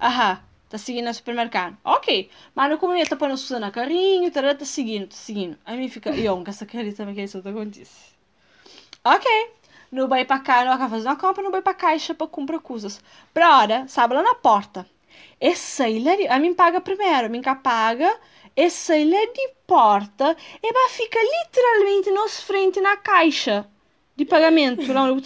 aham, tá seguindo no supermercado, ok, mas não começa a pôr no na carrinho, tá, tá seguindo, tá seguindo, aí me fica, eu, com essa carita também que isso acontece, ok, não vai para cá, não vai fazer uma compra, não vai para caixa para comprar coisas, para hora, sabe, lá na porta, essa ilha, a mim paga primeiro, a mim cá paga, essa ilha de porta, e vai fica literalmente nos frente na caixa de pagamento. não,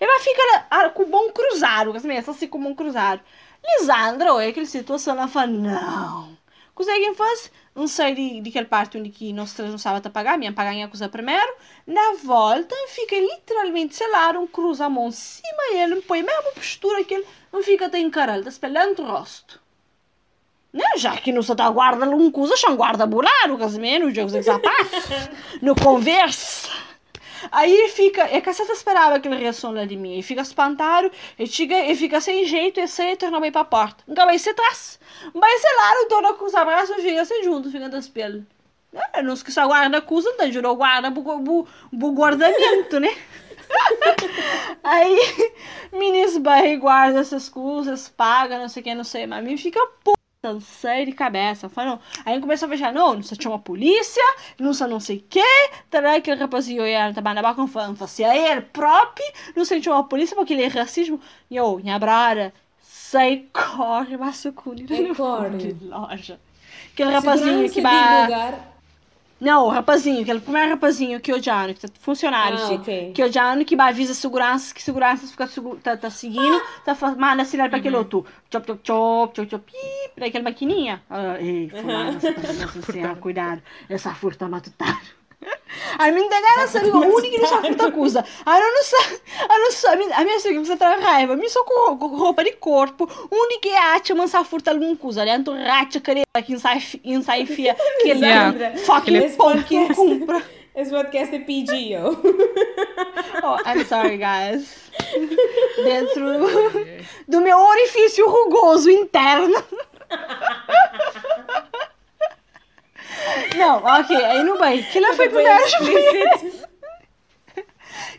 e vai ficar com o bom cruzado, assim com o bom cruzado. Lisandro, é aquela situação, ela fala, não. Conseguem fazer? Não sei de, de aquela parte onde que nós três não sabem a pagar, minha pagar a coisa primeiro. Na volta, fica literalmente, sei lá, um cruza a mão em cima e ele põe a mesma postura que ele não fica até encarado, está espelhando o rosto. Né? Já que não se está guarda um coisa, são guarda bular, o casamento, os jogos de passa, não conversa. Aí fica, é que você esperava aquela reação lá de mim, e fica espantado, e, chega, e fica sem jeito, e sai e torna bem para a porta. Nunca vai ser atrás. Mas sei lá, o dono com os abraços fica assim junto, fica das pelas. É, não se que guarda acusa, então jurou guarda o guardamento, né? Aí, meninas vai guarda essas coisas, paga, não sei o que, não sei, mas me fica puta sério de cabeça. Falando, aí começou a fechar, não, não se chama polícia, não sei não sei o que, terá aquele rapazinho ia trabalhar na baca falando, se aí é próprio, não se chama polícia porque ele é racismo, e eu, minha brara, sai, corre, mas o cu, corre. loja. Aquele rapazinho que vai. Não, o rapazinho, aquele primeiro rapazinho que o Jano, que tá funcionário, ah, okay. que o Jano que avisa segurança, que segurança fica tá, tá seguindo, tá manda sinal para aquele uhum. outro. Chop, chop, chop, chop, chop, para aquela maquininha. Ah, ei, fulano, uhum. tá cuidado, essa furta matutada. A mim tem cara sabe, o único que não sabe muita coisa. A não sabe, a não sabe, a minha filha precisa ter raiva, me só com roupa de corpo, o único que acha mas sabe furtar alguma coisa, ali anto racha que sai sai fia que ele fucking que compra. Esse podcast é PG, yo. oh, I'm sorry, guys. Dentro do meu orifício rugoso interno. Não, ok, aí no bem. Que ele foi a primeira experiência.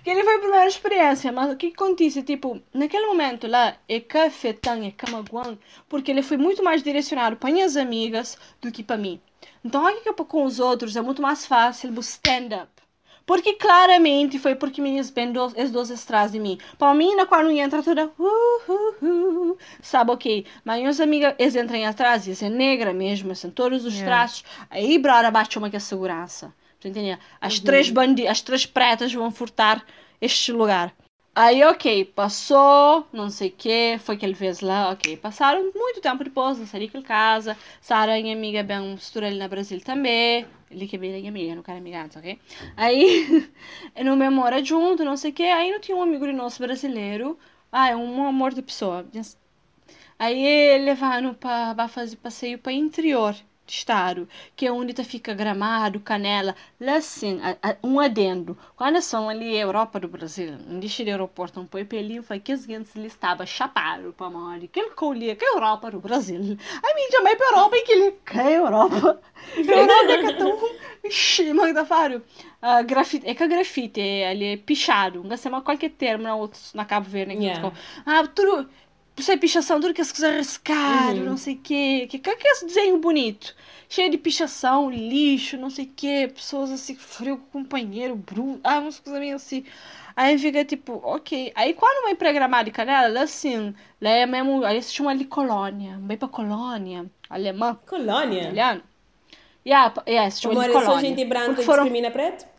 que ele foi a primeira experiência, mas o que acontece? Tipo, naquele momento lá, é cafetão, é camaguão, porque ele foi muito mais direcionado para minhas amigas do que para mim. Então, aqui com os outros é muito mais fácil o stand-up. Porque claramente foi porque me bem dos, as duas atrás de mim. Para mim, na qual não entra toda. Uh, uh, uh, sabe, ok. Mas minhas amigas, eles entram atrás, eles é negra mesmo, são todos os yeah. traços. Aí, brora, bate uma que é segurança. Entendeu? As, uhum. três bandi as três pretas vão furtar este lugar. Aí, ok, passou, não sei o que, foi que ele fez lá, ok. Passaram muito tempo depois, não sei que casa. Sara, minha amiga, bem mistura ele na Brasil também. Ele que é bem amiga, não quero amiga ok? Aí, não memória junto, não sei o que. Aí não tinha um amigo nosso brasileiro. Ah, é um amor de pessoa. Aí levaram para fazer passeio para interior estado, que é onde fica Gramado, Canela, lá sim, um adendo. Quando são ali Europa do Brasil, onde o aeroporto, um pouco ali, foi que os gente ele estava chapado para morrer, que ele colhia que é Europa do Brasil. A mim também para Europa e que ele que é Europa. Europa é tão manda faro. Uh, grafite, é que a grafite é ali é pichado, não sei qualquer termo na outro na Cabo Verde, né? Yeah. Ah, tudo é pichação, tudo que as coisas riscaram, uhum. não sei o quê. Que, que, que é esse desenho bonito? Cheio de pichação, lixo, não sei o quê. Pessoas assim, frio com companheiro, bruto. Ah, umas coisas meio assim. Aí fica tipo, ok. Aí quando vai pra gramática dela, assim, lá é mesmo. Aí se chama ali colônia. Vai pra colônia. Alemã. Colônia? Italiano. Yeah, yeah, se chama Amor, colônia. Amor, gente branca que foram... discrimina preto?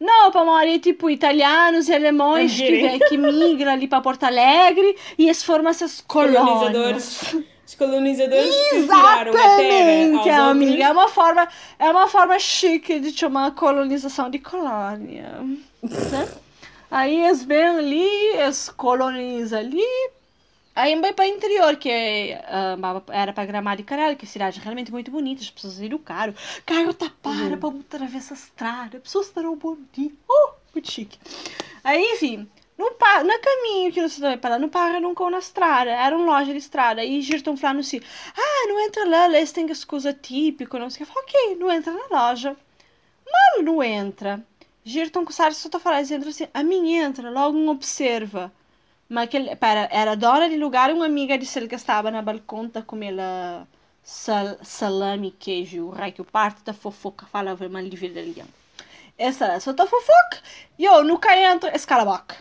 Não, para morar tipo italianos e alemães que, que migram ali para Porto Alegre e eles formam essas colonizadores. Os colonizadores Exatamente, amiga. É uma forma, é uma forma chique de chamar colonização de colônia. né? Aí eles vêm ali, eles colonizam ali, Aí para o interior, que é, uh, era para Gramado e Caralho, que é cidade realmente muito bonita, as pessoas educaram. Caiu tapara uhum. para atravessar a estrada, pessoas estarão bonitas. Oh, muito chique. Aí, enfim, no, no caminho que você vai para lá, não para nunca na estrada. Era uma loja de estrada. Aí Girton falando assim: Ah, não entra lá, eles têm as coisas típicas, não sei o que. Ok, não entra na loja. Mal não entra. Girton com Sara só tá falando, entra assim: A mim entra, logo não observa. Che per, era dona di lugar un'amiga disse che stava na balconta come la sal, salami, queijo, o rei que parte da fofoca falava de vida ali. Essa é só da fofoca. Eu nunca entro, escalaboc.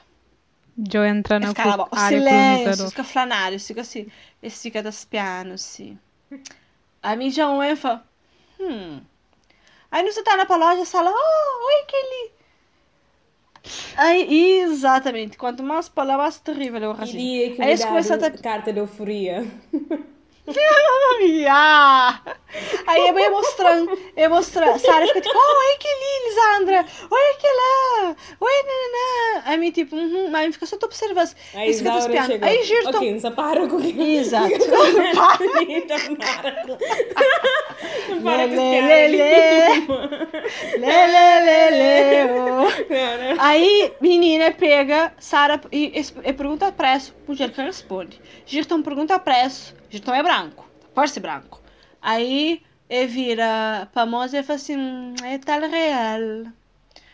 Eu entro na escalaboc. Silêncio, fica flanário, fica assim, fica das pianos, assim. A mim já fala, hum. Aí você tá na loja, fala, oh, oi, Kelly. Aí, exatamente. Quanto mais palavras, terrível é o racismo. Iria que Aí começa a... carta de euforia. yeah. Aí eu ia mostrando, eu mostrando, Sara fica tipo, oh, olha que lindo, Lisandra, olha que lá, me tipo, uhum, mas fica só te observando. Aí fica te espiando. Aí giro, Ok, não para com. Exato. Não para Não para com Aí, menina pega, Sara e, e, pergunta preço, o Jerkan responde. Girton pergunta preço, Girton é branco, pode ser branco. Aí ele vira pra moça e fala assim, hum, é tal real.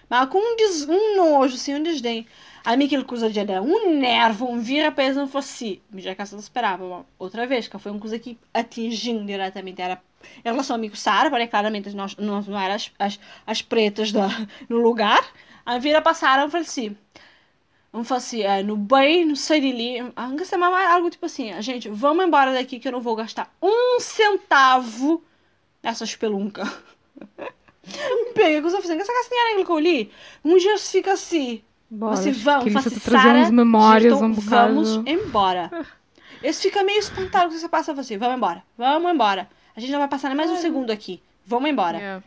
Mas com um, des, um nojo, assim, um desdém. Aí me aquele coisa de dar um nervo, um vira eles não fosse. Já que ela esperava outra vez, que foi uma coisa que atingiu diretamente. Era em relação ao amigo Sara, porque claramente nós, nós não eram as, as, as pretas da, no lugar. Aí vira passaram e falei assim. Falar assim, é, no bem, no de ali. algo tipo assim, gente, vamos embora daqui que eu não vou gastar um centavo nessa espelunca. Pega, que eu assim, essa castanha que eu li, um dia fica assim. Bora, assim, vamos, faça Sara, memórias um vamos embora. Eles ficam meio espantados que você passa assim, vamos embora, vamos embora. A gente não vai passar nem mais um segundo aqui, vamos embora. Yeah.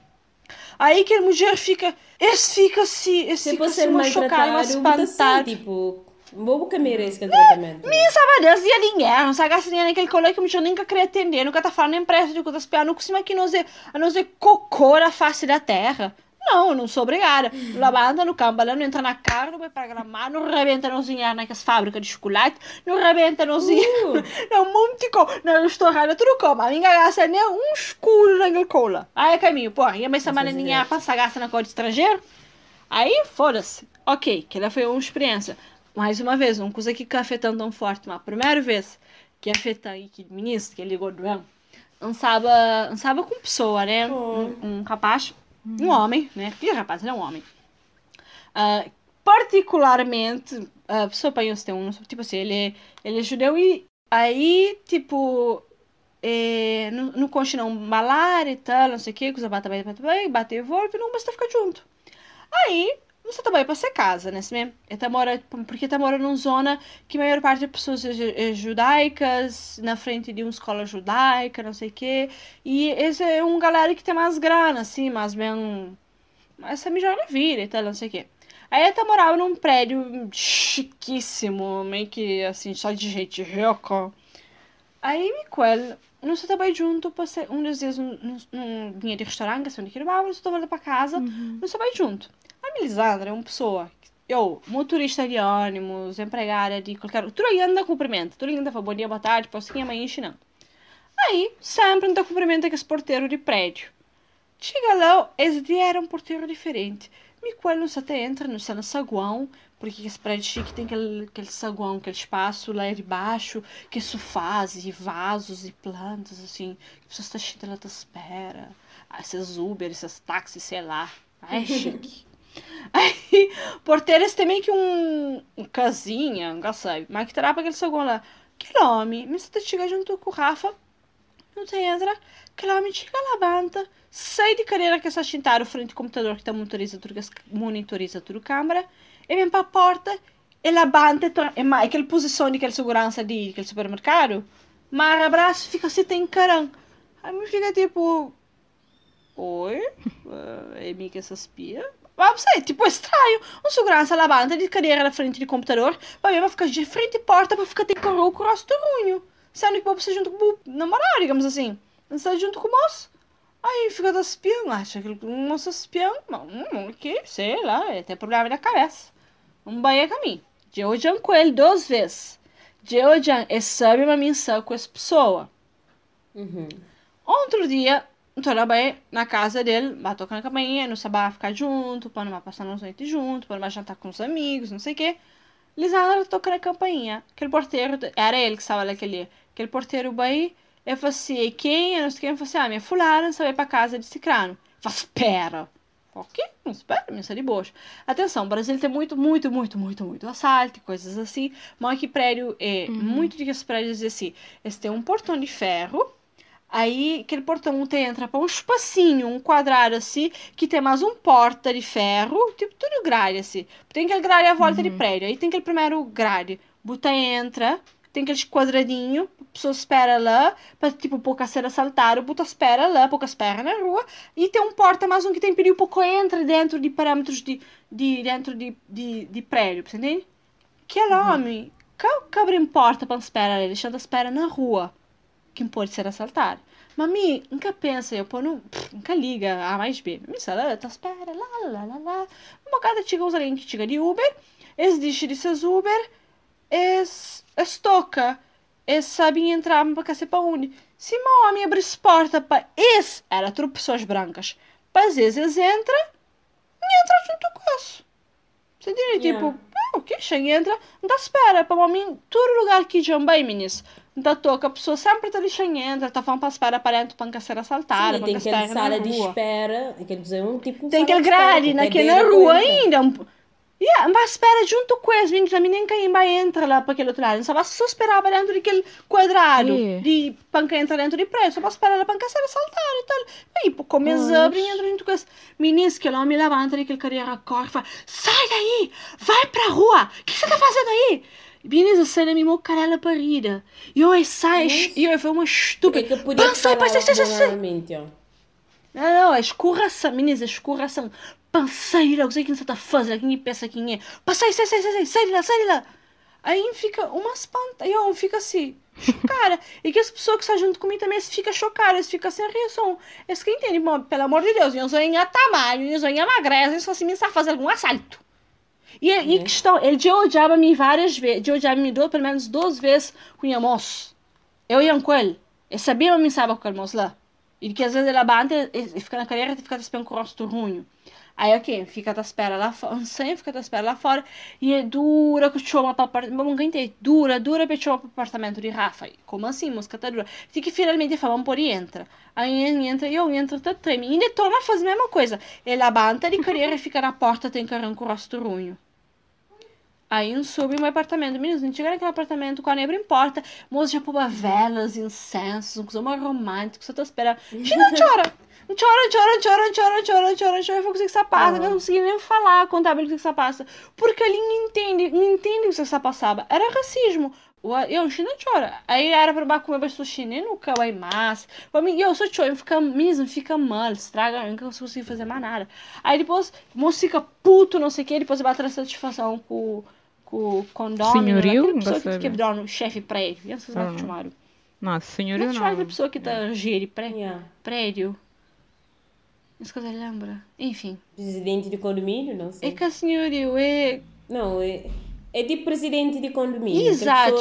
Aí que a mulher fica, esse fica assim, esse Se fica você assim, uma chocar, uma espantar. tipo, vou que merece aquele tratamento. Minha sabe Deus e a linha, não sabe se naquele colégio que eu nunca queria atender, nunca tá falando empresa de coisas piadas, não cima que não sei, a não ser cocô na face da terra. Não, eu não sou obrigada. Lavanda no campo, não entra na cara, não vai para gramar, não rebenta nozinha naquelas fábricas de chocolate, não rebenta nozinha, Uh. não monte com, no restaurante, tudo como. A minha gasta nem um escuro naquele cola. Aí é caminho, pô, e a minha semana ninguém passa gasta na cor de estrangeiro. Aí, foda-se. Ok, que ela foi uma experiência. Mais uma vez, uma coisa que fica afetando tão forte, mas a primeira vez que afeta aí, que ministro, que não sabe, não sabe com pessoa, né? Oh. Um, um rapaz, um homem, né? Que rapaz, ele é um homem. Ah, particularmente, a pessoa para tem um, tipo assim, ele, ele é judeu e aí, tipo, é, não, não consta não balar e tal, não sei o que, coisa bate bem, bate bem, bate e volta, não basta ficar junto. Aí, você também para ser casa, né? Ele mora, porque ele mora numa zona que a maior parte das pessoas é, é judaicas, na frente de uma escola judaica, não sei o quê. E esse é um galera que tem mais grana, assim, mais bem. Essa melhor na vida e tal, não sei o quê. Aí ele morava num prédio chiquíssimo, meio que assim, só de gente rica. Aí, Miquel, nós estávamos juntos, passei um dos dias num, num, num vinha de restaurante, assim, onde que nós estávamos para casa, Uhum. nós estávamos juntos. A Melisandra é uma pessoa, eu, motorista de ônibus, empregada de qualquer... Tudo aí anda cumprimento, tudo aí anda fala bom dia, boa tarde, posso ir amanhã ensinando. Aí, sempre anda cumprimento com esse porteiro de prédio. Chega lá, esse dia era um porteiro diferente. Miquel não se até entra no saguão, porque esse prédio chique tem aquele, aquele saguão, aquele espaço lá debaixo, que é sofás e vasos e plantas, assim, que a pessoa está chique, ela te espera. Ah, Esses Uber, esses táxis, sei lá. Ai, chique. Aí, porteiros tem meio que um, um casinha, nunca sabe, mas que terá para aquele saguão lá. Aquele homem, mas você chega junto com o Rafa, não tem entra, aquele homem chega levanta, sai de cadeira que está sentado frente ao computador que está monitoriza tudo, monitoriza tudo câmera, e vem para a porta, e levanta, e mais aquela posição de aquela segurança de aquele supermercado, mas o braço fica assim, tem carão. Aí me fica tipo, oi, é mim que essas pia. Mas sei, tipo, estranho. Um segurança levanta de cadeira na frente do computador, vai vai ficar de frente à porta para ficar ter coroa com o rosto ruim. Sendo que você junto com o namorado, digamos assim. Está junto com o moço. Aí fica da espião, acha que o moço espião, hum, que sei lá, é, tem problema na cabeça. Um banho a mim. Hoje com ele duas vezes. Hoje é sabe uma missão com essa pessoa. Uhum. Outro dia, tô na casa dele, vai tocar na campainha, não sabia ficar junto, para não passar nos noites junto, para não jantar com os amigos, não sei o quê. Lisandra toca na campainha. Aquele porteiro, era ele que estava lá aquele porteiro bem, eu falei assim, quem? Eu não sei quem. Eu falei assim, ah, minha fulana, você vai pra casa de Cicrano. Fala, espera. Ok, não espera, me de boas. Atenção, o Brasil tem muito, muito, muito, muito, muito assalto, coisas assim. Mas que prédio é, muito de que os prédios é assim, eles têm um portão de ferro, Aí, aquele portão tem, entra para um espacinho, um quadrado assim, que tem mais um porta de ferro, tipo tudo grade assim. Tem aquele grade à volta de prédio. Aí tem aquele primeiro grade. Buta entra, tem aquele quadradinho, a pessoa espera lá, para tipo, pouca ser assaltado, buta espera lá, pouca espera na rua. E tem um porta mais um que tem perigo, pouco entra dentro de parâmetros de, de dentro de, de, de prédio, você entende? Aquele homem, que abre porta para esperar ele, deixando a espera na rua quem pode ser assaltado. Mami, nunca pensa, eu pô, não, pff, nunca liga A mais B. Me sala, tá espera, lá, lá, lá, lá. Uma cada alguém que chega de Uber, es deixa de ser Uber, es, es toca, es sabem entrar para cá para onde. Se uma homem abre porta para es, era tudo pessoas brancas, para às vezes eles entram e entram junto com isso. Você entende? Yeah. Tipo, ah, o que? Chega e entra, tá espera, para mim, todo lugar que bem, meninas. Da toca, a pessoa sempre está lixando, entra, está falando para espera para dentro para ser assaltada, para tem espera na sala de espera, quer dizer, um tipo Tem sala aquele de grade naquela rua entrar. ainda. Yeah, mas espera junto com eles, meninos. A nem quem vai entra lá para aquele outro lado. Só vai só esperar para dentro daquele quadrado É. de para quem entra dentro de prédio. Só vai esperar lá para ser assaltado e tal. Aí, pô, come as Pois. abrem e entra junto com eles. Meninos, que lá me levanta daquele cadeira corre e fala: sai daí, vai pra rua. O que você tá fazendo aí? Meninas, a cena me mocarela parida. E eu e eu foi uma estúpida. podia Pá, sai, falar sai, sai, sai, sai. Não, não, é escorração, meninas, é escorração. Panceira, o que é que você está a fazer? Quem pensa quem é? Passei, sai, sai, sai, sai, sai de lá, sai de lá. Aí fica uma espanta, eu fico assim, chocada. e que as pessoas que estão junto comigo também ficam chocadas, ficam sem reação. Eles que entendem, pelo amor de Deus, eu sou em tamanho, eu sou em magreza, se fosse me fazer algum assalto. E, é. e questão, ele já odiava-me várias vezes, já odiava-me pelo menos duas vezes com o moço. Eu ia com ele, eu sabia que me estava com o moço lá. E que às vezes ele abate e fica na carreira e fica esperando com o rosto ruim. Aí, ok, fica à espera lá fora, sempre fica à espera lá fora, e é dura que chama para apartamento, não entendi, dura, dura para chamar para apartamento de Rafa. Como assim, música tá dura? Tem que finalmente falar, por entra. Aí entra, eu entro, tá treme. E ainda torna a fazer a mesma coisa. Ele abanta de carreira e fica na porta, tem carão com o rosto ruim. Aí um soube meu apartamento. Meninos, a gente chega naquele apartamento com a nebra em porta, moça já pôba velas, incensos, um coisa romântico, você tá esperando. A gente não chora. Chora, chora, chora, chora, chora, chora, chora. Eu vou conseguir que passa. Eu não consegui nem falar com o tabela que passa. Porque ele não entende, não entende o que passava. Era racismo. Eu não chora. Aí era para comer sushi, nem no kawaii mas. Pra mim, eu sou choro, fica mesmo, fica mal, estraga, eu não consigo fazer mais nada. Aí depois, moço fica puto, não sei o que, depois vai atrás satisfação com, com o condomínio. Senhorio? Aquela pessoa que quebrou no chefe prédio. Essas uhum. chamaram. Nossa, senhorio não. Não a pessoa que tá gere prédio. Yeah. prédio. Isso que eu lembra. Enfim. Presidente de condomínio, não sei. É que a senhoria é. Não, é. É tipo presidente de condomínio. Exato.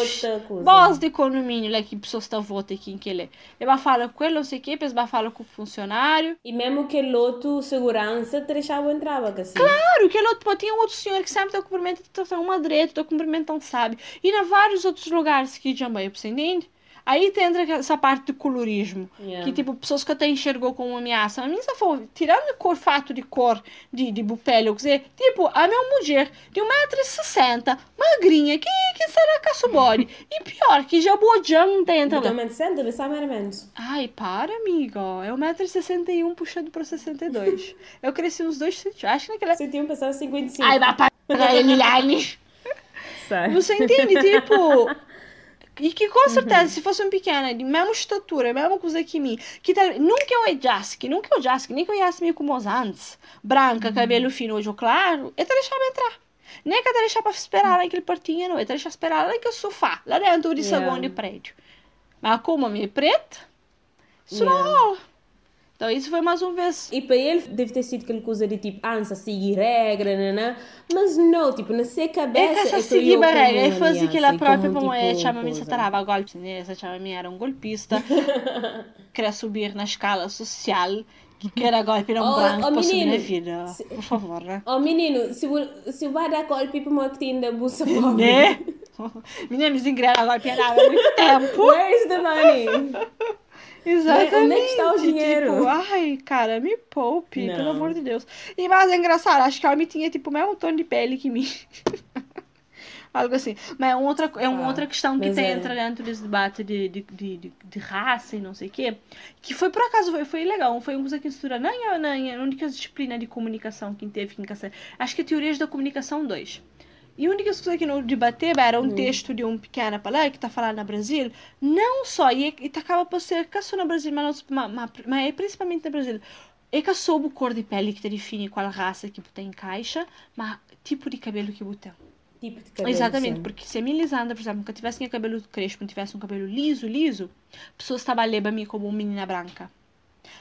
Boss de condomínio, lá que pessoa está vota aqui em que ele é. Ele vai falar com ele, não sei o depois vai falar com o funcionário. E mesmo que o outro segurança te deixava entrar, assim. Claro, que o outro, tinha um outro senhor que sempre está cumprimentando, está uma direita, está cumprimentando, sabe? E na vários outros lugares que já vai, você entende? Aí entra essa parte do colorismo. Yeah. Que, tipo, pessoas que até enxergou como ameaça. A minha for, tirando o fato de cor de, de pele, ou dizer, tipo, a minha mulher de 1,60m, magrinha, que, que será que body? e pior, que já bojão dentro. Então, 1,60m, deve ser mais ou menos. Ai, para, amigo. É 1,61m puxando para 62. Eu cresci uns 2 centímetros. Acho que naquela... 61 pessoa 55. Ai, vai para Emiliane. Você entende? Tipo, e que com certeza, uhum. se fosse um pequeno, de mesma estatura, mesma coisa que mim, que tal, nunca eu odiasse, nunca eu odiasse, nem que eu iasse meio como antes, branca, uhum. cabelo fino, olho claro, eu te deixava entrar. Nem que eu te deixava esperar naquele portinho, não, eu te deixava esperar lá naquele sofá, lá dentro de yeah. segundo prédio. Mas como a minha é preta, isso yeah. não rola. Então isso foi mais uma vez. E para ele deve ter sido aquela coisa de tipo, ah, seguir regra, né, né? Mas não, tipo, na sua cabeça. É que seguir a regra. Ele faz aquela própria como é, chama-me se tarava golpe, né? Essa chama-me era um golpista. queria subir na escala social. Que quer golpe não oh, branco oh, para subir na vida. Se, Por favor, né? Oh menino, se, se vai dar golpe para uma que tem da bolsa Né? Menino, desengrena golpe há muito tempo. Where's the money? Exatamente. Onde é que está o dinheiro? Tipo, ai, cara, me poupe, não. pelo amor de Deus. E mais é engraçado, acho que a Almi tinha tipo o mesmo tom de pele que mim. Algo assim. Mas é, outra, é uma ah, outra questão que tem, é. entra dentro desse debate de, de, de, de, raça e não sei o quê. Que foi, por acaso, foi, foi legal. Foi coisa que estuda na, na, na única disciplina de comunicação que teve em Acho que é Teorias da Comunicação 2. E a única coisa que não debater era um hum. texto de um pequeno palé que está falando no Brasil, não só, e, e tá acaba por ser só no Brasil, mas, mas, mas, mas é principalmente no Brasil. É que soube cor de pele que te define qual raça que você encaixa, mas tipo de cabelo que você tem. Tipo de cabelo, Exatamente, sim. porque se a Melisandra, por exemplo, nunca tivesse cabelo crespo, não tivesse um cabelo liso, liso, pessoas estavam a mim como uma menina branca.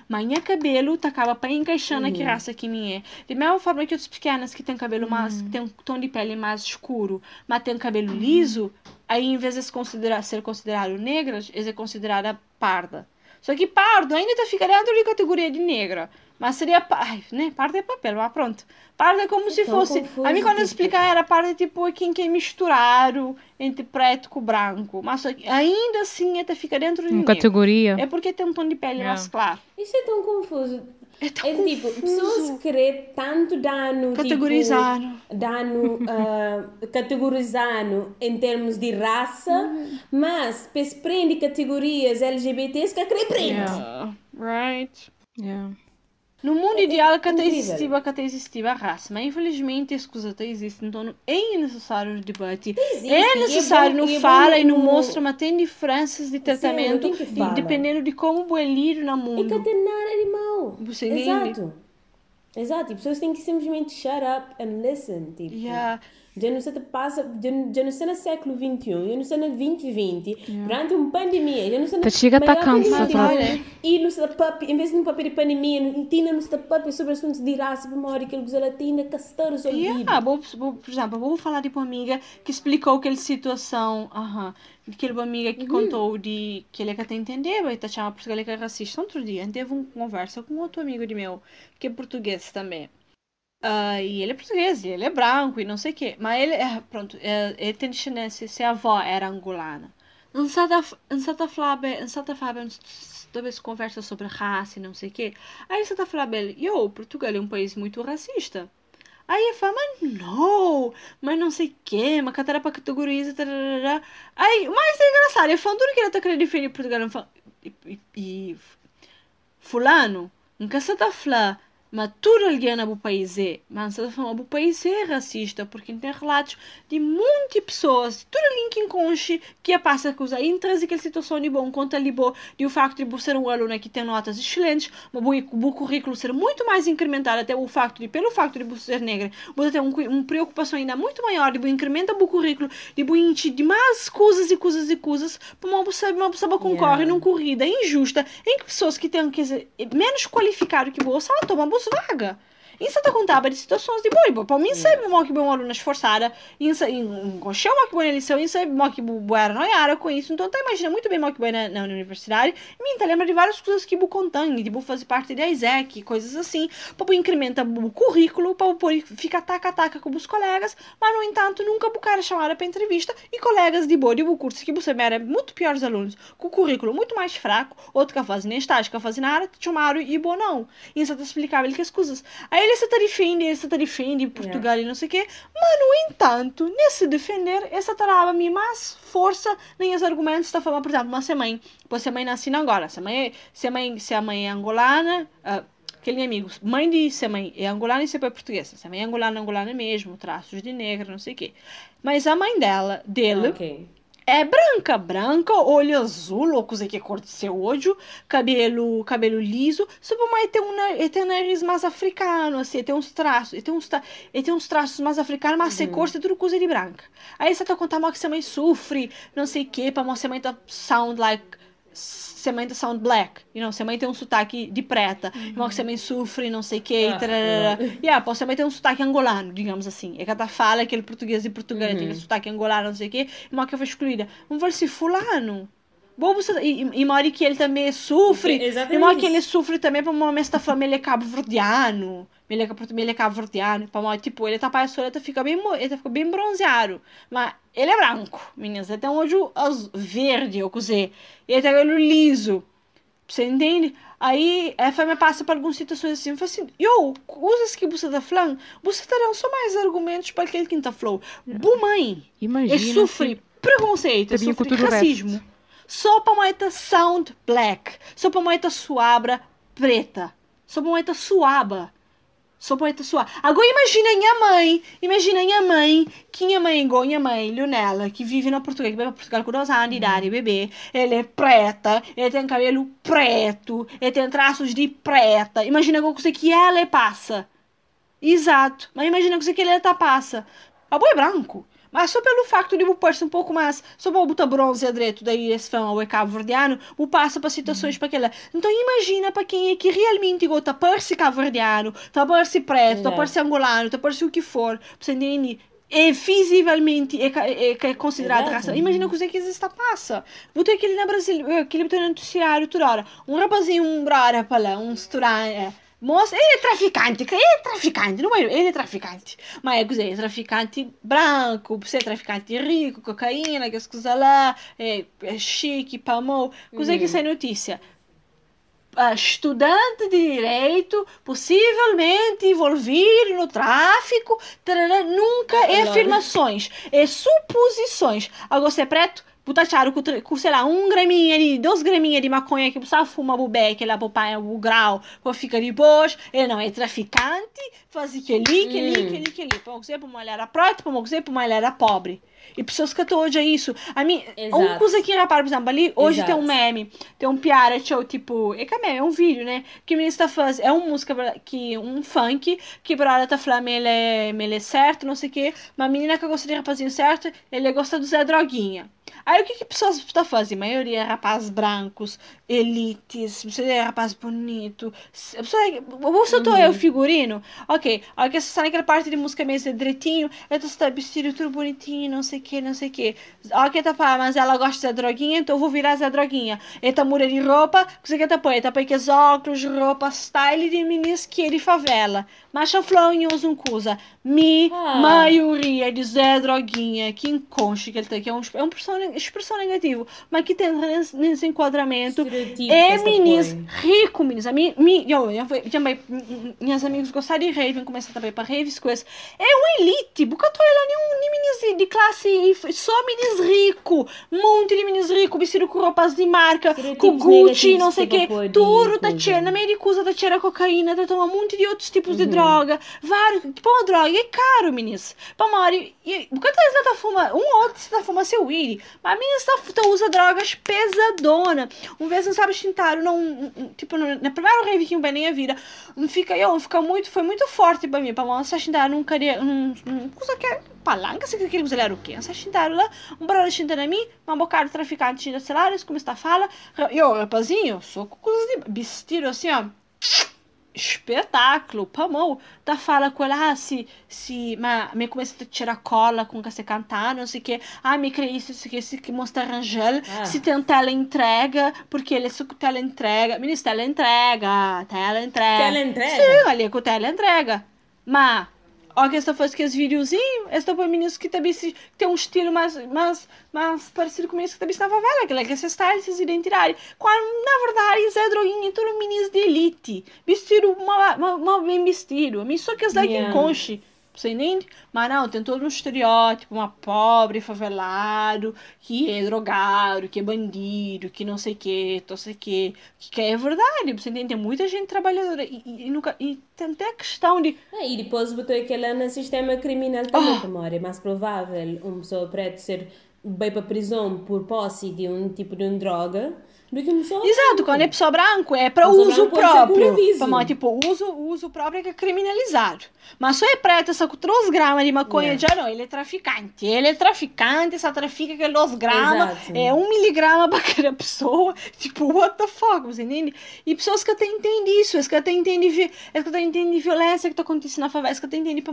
Manhã cabelo acaba para encaixando uhum. que raça que minha é. De mesma forma que outras pequenas que têm cabelo mais, uhum. que tem um tom de pele mais escuro, mas tem cabelo uhum. liso, aí em vez de considerar, ser considerado negras, é considerada parda. Só que pardo ainda tá fica dentro de categoria de negra. Mas seria. Ai, né? Parte é papel, mas pronto. Parte é como se fosse. Confuso, a mim, quando eu tipo... explicar, era parte tipo quem que misturaram entre preto com branco. Mas ainda assim, até fica dentro de. Uma categoria. É porque tem um tom de pele yeah. mais claro. Isso é tão confuso. É, tão é tipo, confuso. pessoas querem tanto dano. Categorizando. Tipo, dano. Uh, categorizando em termos de raça, uhum. mas se prende categorias LGBTs que querem prende. Yeah. Right. Yeah. No mundo ideal, que até existia, que até existia a raça, mas infelizmente as coisas até existem, então é necessário o debate. Existe, é necessário, não é fala e não mostra, mas tem diferenças de tratamento Sim, dependendo de como o líder no mundo. E nada animal. Você Exato. Exato, e pessoas têm que simplesmente shut up and listen. Tipo. Yeah. Já não sei passa, já, já não sei no século XXI, já não sei no 2020, yeah. durante uma pandemia, já não sei na chega tá cansado. E não sei papi, em vez de um papel de pandemia, não tinha não sei papi sobre assuntos de raça, para uma hora que ele usa latina, castar os ouvidos. Yeah, vou, vou, por exemplo, vou falar de uma amiga que explicou aquela situação, aham, uh -huh, aquela amiga que uhum. contou de que ele é que até entendeu, e tá chamando porque ele é racista. Outro dia, teve uma conversa com outro amigo de meu, que é português também. Uh, e ele é português, e ele é branco e não sei o quê. Mas ele, é, pronto, é, ele tem descendência, se a avó era angolana. Não está falando, não está falando, talvez conversa sobre raça e não sei o quê. Aí está falando, eu, Portugal é um país muito racista. Aí ele fala, mas não, mas não sei o quê, mas catara para categoriza, tararara. Aí, mas é engraçado, ele fala tudo que ele está querendo defender Portugal, e, e, e fulano, nunca você está falando mas tudo alguém no país é, mas o país é racista, porque tem relatos de muitas pessoas, tudo alguém que enconche que a passa com a intrínseca situação de bom, conta ali bo, de o facto de ser um aluno que tem notas excelentes, mas o currículo ser muito mais incrementado, até o facto de, pelo facto de ser negra, você ter um, uma preocupação ainda muito maior de incrementa o currículo, de encher de mais coisas e coisas e coisas, para uma pessoa, uma pessoa concorre yeah. numa corrida injusta, em que pessoas que têm que ser menos qualificadas que você, ela toma vaga. Isso te contava de situações de boi. Para mim, sempre uma que bom aluna esforçada, encoxeu uma que boa lição, e sempre uma que boa noiara com isso. Então, tá imagina muito bem uma que na, na universidade. Me tá lembra de várias coisas que bu contando, tipo fazer parte da ISEC, coisas assim. Para incrementar o currículo, para ficar taca-taca com os colegas, mas no entanto, nunca o cara chamada para entrevista. E colegas de boa, de curso que você era muito piores alunos, com currículo muito mais fraco, outro que fazem nem estágio, que fazem nada, te chamaram e bo não. E isso te explicava ele que as coisas. Aí ele se defende, ele se defende Portugal yeah. e não sei o quê. Mas, no entanto, nesse defender, essa tarava-me mais força nem os argumentos está falando, por exemplo, mas se a mãe, se a mãe nasce na Angola, se a mãe, se a mãe, se a mãe é angolana, uh, aquele amigo, mãe de se a mãe é angolana e se é portuguesa, se a mãe é angolana, angolana mesmo, traços de negra, não sei o quê. Mas a mãe dela, dele, okay é branca, branca, olho azul, ou coisa que é cor de seu olho, cabelo, cabelo liso, só mais ter um, tem um nariz mais africano, assim, tem uns traços, tem uns, tem uns traços mais africanos, mas uhum. cor, tem tudo coisa de branca. Aí você tá contando que você mãe sofre, não sei o que, para mostrar mãe tá sound like semente sound black, you know, semente tem um sotaque de preta, uhum. que semente sofre, não sei o que, ah, e yeah, pode semente tem um sotaque angolano, digamos assim, é que ela fala aquele português de Portugal, uhum. aquele sotaque angolano, não sei o que, e uma que foi excluída, vamos ver se fulano, Bobo, e, e mora que ele também sofre, e mora que ele sofre também para uma esta família cabo-verdiano, ele é, ele é cabo-verdiano, para tipo, ele tá para a ele fica bem, ele fica bem bronzeado, mas ele é branco, meninas. Ele tem um olho verde, eu cozei. Ele tem olho liso. Você entende? Aí a família passa por algumas situações assim. Fala assim, yo, coisas que você tá falando, você terão só mais argumentos para aquele que tá falando. Bu mãe, Imagina ele sofre preconceito, ele sofre racismo. Só para moita sound black. Só para moita suabra preta. Só para moita suaba. Sou poeta sua. Agora imagina minha mãe, imagina minha mãe, que minha mãe igual minha mãe, Leonela, que vive na Portugal, que vai pra Portugal com dois anos de idade, bebê. Ela é preta, ela tem cabelo preto, ela tem traços de preta. Imagina o que ela passa. Exato. Mas imagina o que ela tá passa. A boa é branco. Mas só pelo facto de o pôr um pouco mais, só para botar bronze direito, daí esse fã o cabo verdiano, o passa para situações para aquela. Então imagina para quem é que realmente gosta pôr-se cabo verdiano, tá pôr-se preto, tá pôr-se angolano, tá pôr-se o que for, você entende? é visivelmente é, é, é considerado raça. Imagina o que é existe passa. Botei aquele na Brasil, aquele botei no noticiário toda hora. Um rapazinho, um brara para lá, um estranho, Moça, ele é traficante, ele é traficante, não é? Ele é traficante. Mas é, cos'è? É traficante branco, você é traficante rico, cocaína, que as coisas lá, é, é chique, palmou. Cos'è uhum. que sai notícia? Uh, estudante de direito, possivelmente envolvido no tráfico, tarará, nunca é afirmações, é suposições. Agora, você é preto? Butacharam com, com, sei lá, um graminha de, dois graminhas de maconha que você fuma bubé, que lá papai o grau, para ficar de boas, ele não é traficante, faz aquele, aquele, hum. aquele, aquele. Para você, para uma mulher para você, para uma mulher pobre. E pessoas que estão hoje é isso. A mim, uma coisa que repara, por exemplo, ali, hoje Exato. tem um meme, tem um piara show, tipo, é que é meme, é um vídeo, né? Que o menino está fazendo, é uma música, que, um funk, que para ela tá falando, ele é, ele é certo, não sei o quê, mas a menina que gosta de rapazinho certo, ele gosta do Zé Droguinha. Aí o que, que pessoas estão fazendo? A maioria é rapazes brancos, elites, você é rapaz bonito. Você uhum. é o figurino? Ok, aí que você está naquela parte de música mesmo direitinho, então você está vestido tudo bonitinho, não sei o que, não sei o que. Ok, tá falando, mas ela gosta de droguinha, então eu vou virar essa droguinha. Eta muda de roupa, você quer tá põe? Tá põe que óculos, roupa, style de meninas que de favela. Mas a flão usa um coisa. Mi, ah. maioria de Zé Droguinha, que enconche que ele tem, que é um, é um expressão negativo, mas que tem nesse, nesse enquadramento. É meninas rico, meninas. A mim, mim, eu, eu, também, minhas amigas gostam de rave, começar também para raves, coisas. É um elite, porque eu tô lá nem meninas de classe, só meninas rico, monte de meninas rico, vestido com roupas de marca, com Gucci, não sei o que, tudo da tchê, na de coisa da tchê cocaína, da tomar um monte de outros tipos de uhum. Droga, vários, uma droga, é caro, meninas. Para uma hora, e, porque às tá fumando, um outro está fumando seu weed, mas a menina está, tá, usa drogas pesadona. Um vez não sabe xintar, não, tipo, na primeira rave que um nem a vida, não fica, eu, fica muito, foi muito forte para mim, para uma xintar, não queria, não, não, coisa que é palanca, se queria usar o quê? Não xintar lá, um barulho xintando a mim, uma bocada traficante xinta celulares, como está fala, eu, rapazinho, sou com de vestido assim, ó espetáculo, pamão, da fala com ela, ah, se, se, mas me começa a tirar cola com que você cantar, não sei o que, ah, me crê isso, isso, isso, que mostra Rangel, ah. se tem tela entrega, porque ele é só com tela entrega, ministro, tela entrega, tela entrega. Tela entrega? Sim, ali é com tela entrega, mas Ó, que esta faz aqueles videozinhos, esta foi meninas que também se, que tem um estilo mais, mais, mais parecido com meninas que também estão na favela, que é esse style, esses identidade. Quando, na verdade, Zé Droguinha, tudo meninas de elite, vestido, mal, bem vestido. Só que as daqui yeah. enconche. Você entende? Mas não, tem todo um estereótipo, uma pobre, favelado, que é drogado, que é bandido, que não sei o que, não sei o que. Que é verdade, você entende? Tem muita gente trabalhadora e, e, e, nunca, e tem até a questão de... É, e depois botou aquela no sistema criminal também, oh. amor. É mais provável uma pessoa preta ser bem para prisão por posse de um tipo de um droga que Exato, branco. quando é pessoa branco é para uso próprio. Para, tipo, uso, uso próprio é que é criminalizado. Mas só é preta só com 3 gramas de maconha, yeah. já não, ele é traficante. Ele é traficante, só trafica aqueles 2 gramas, é 1 um miligrama para cada pessoa. Tipo, what the fuck, você entende? E pessoas que até entendem isso, as que até entendem, as que até entendem violência que está acontecendo na favela, as que até entendem,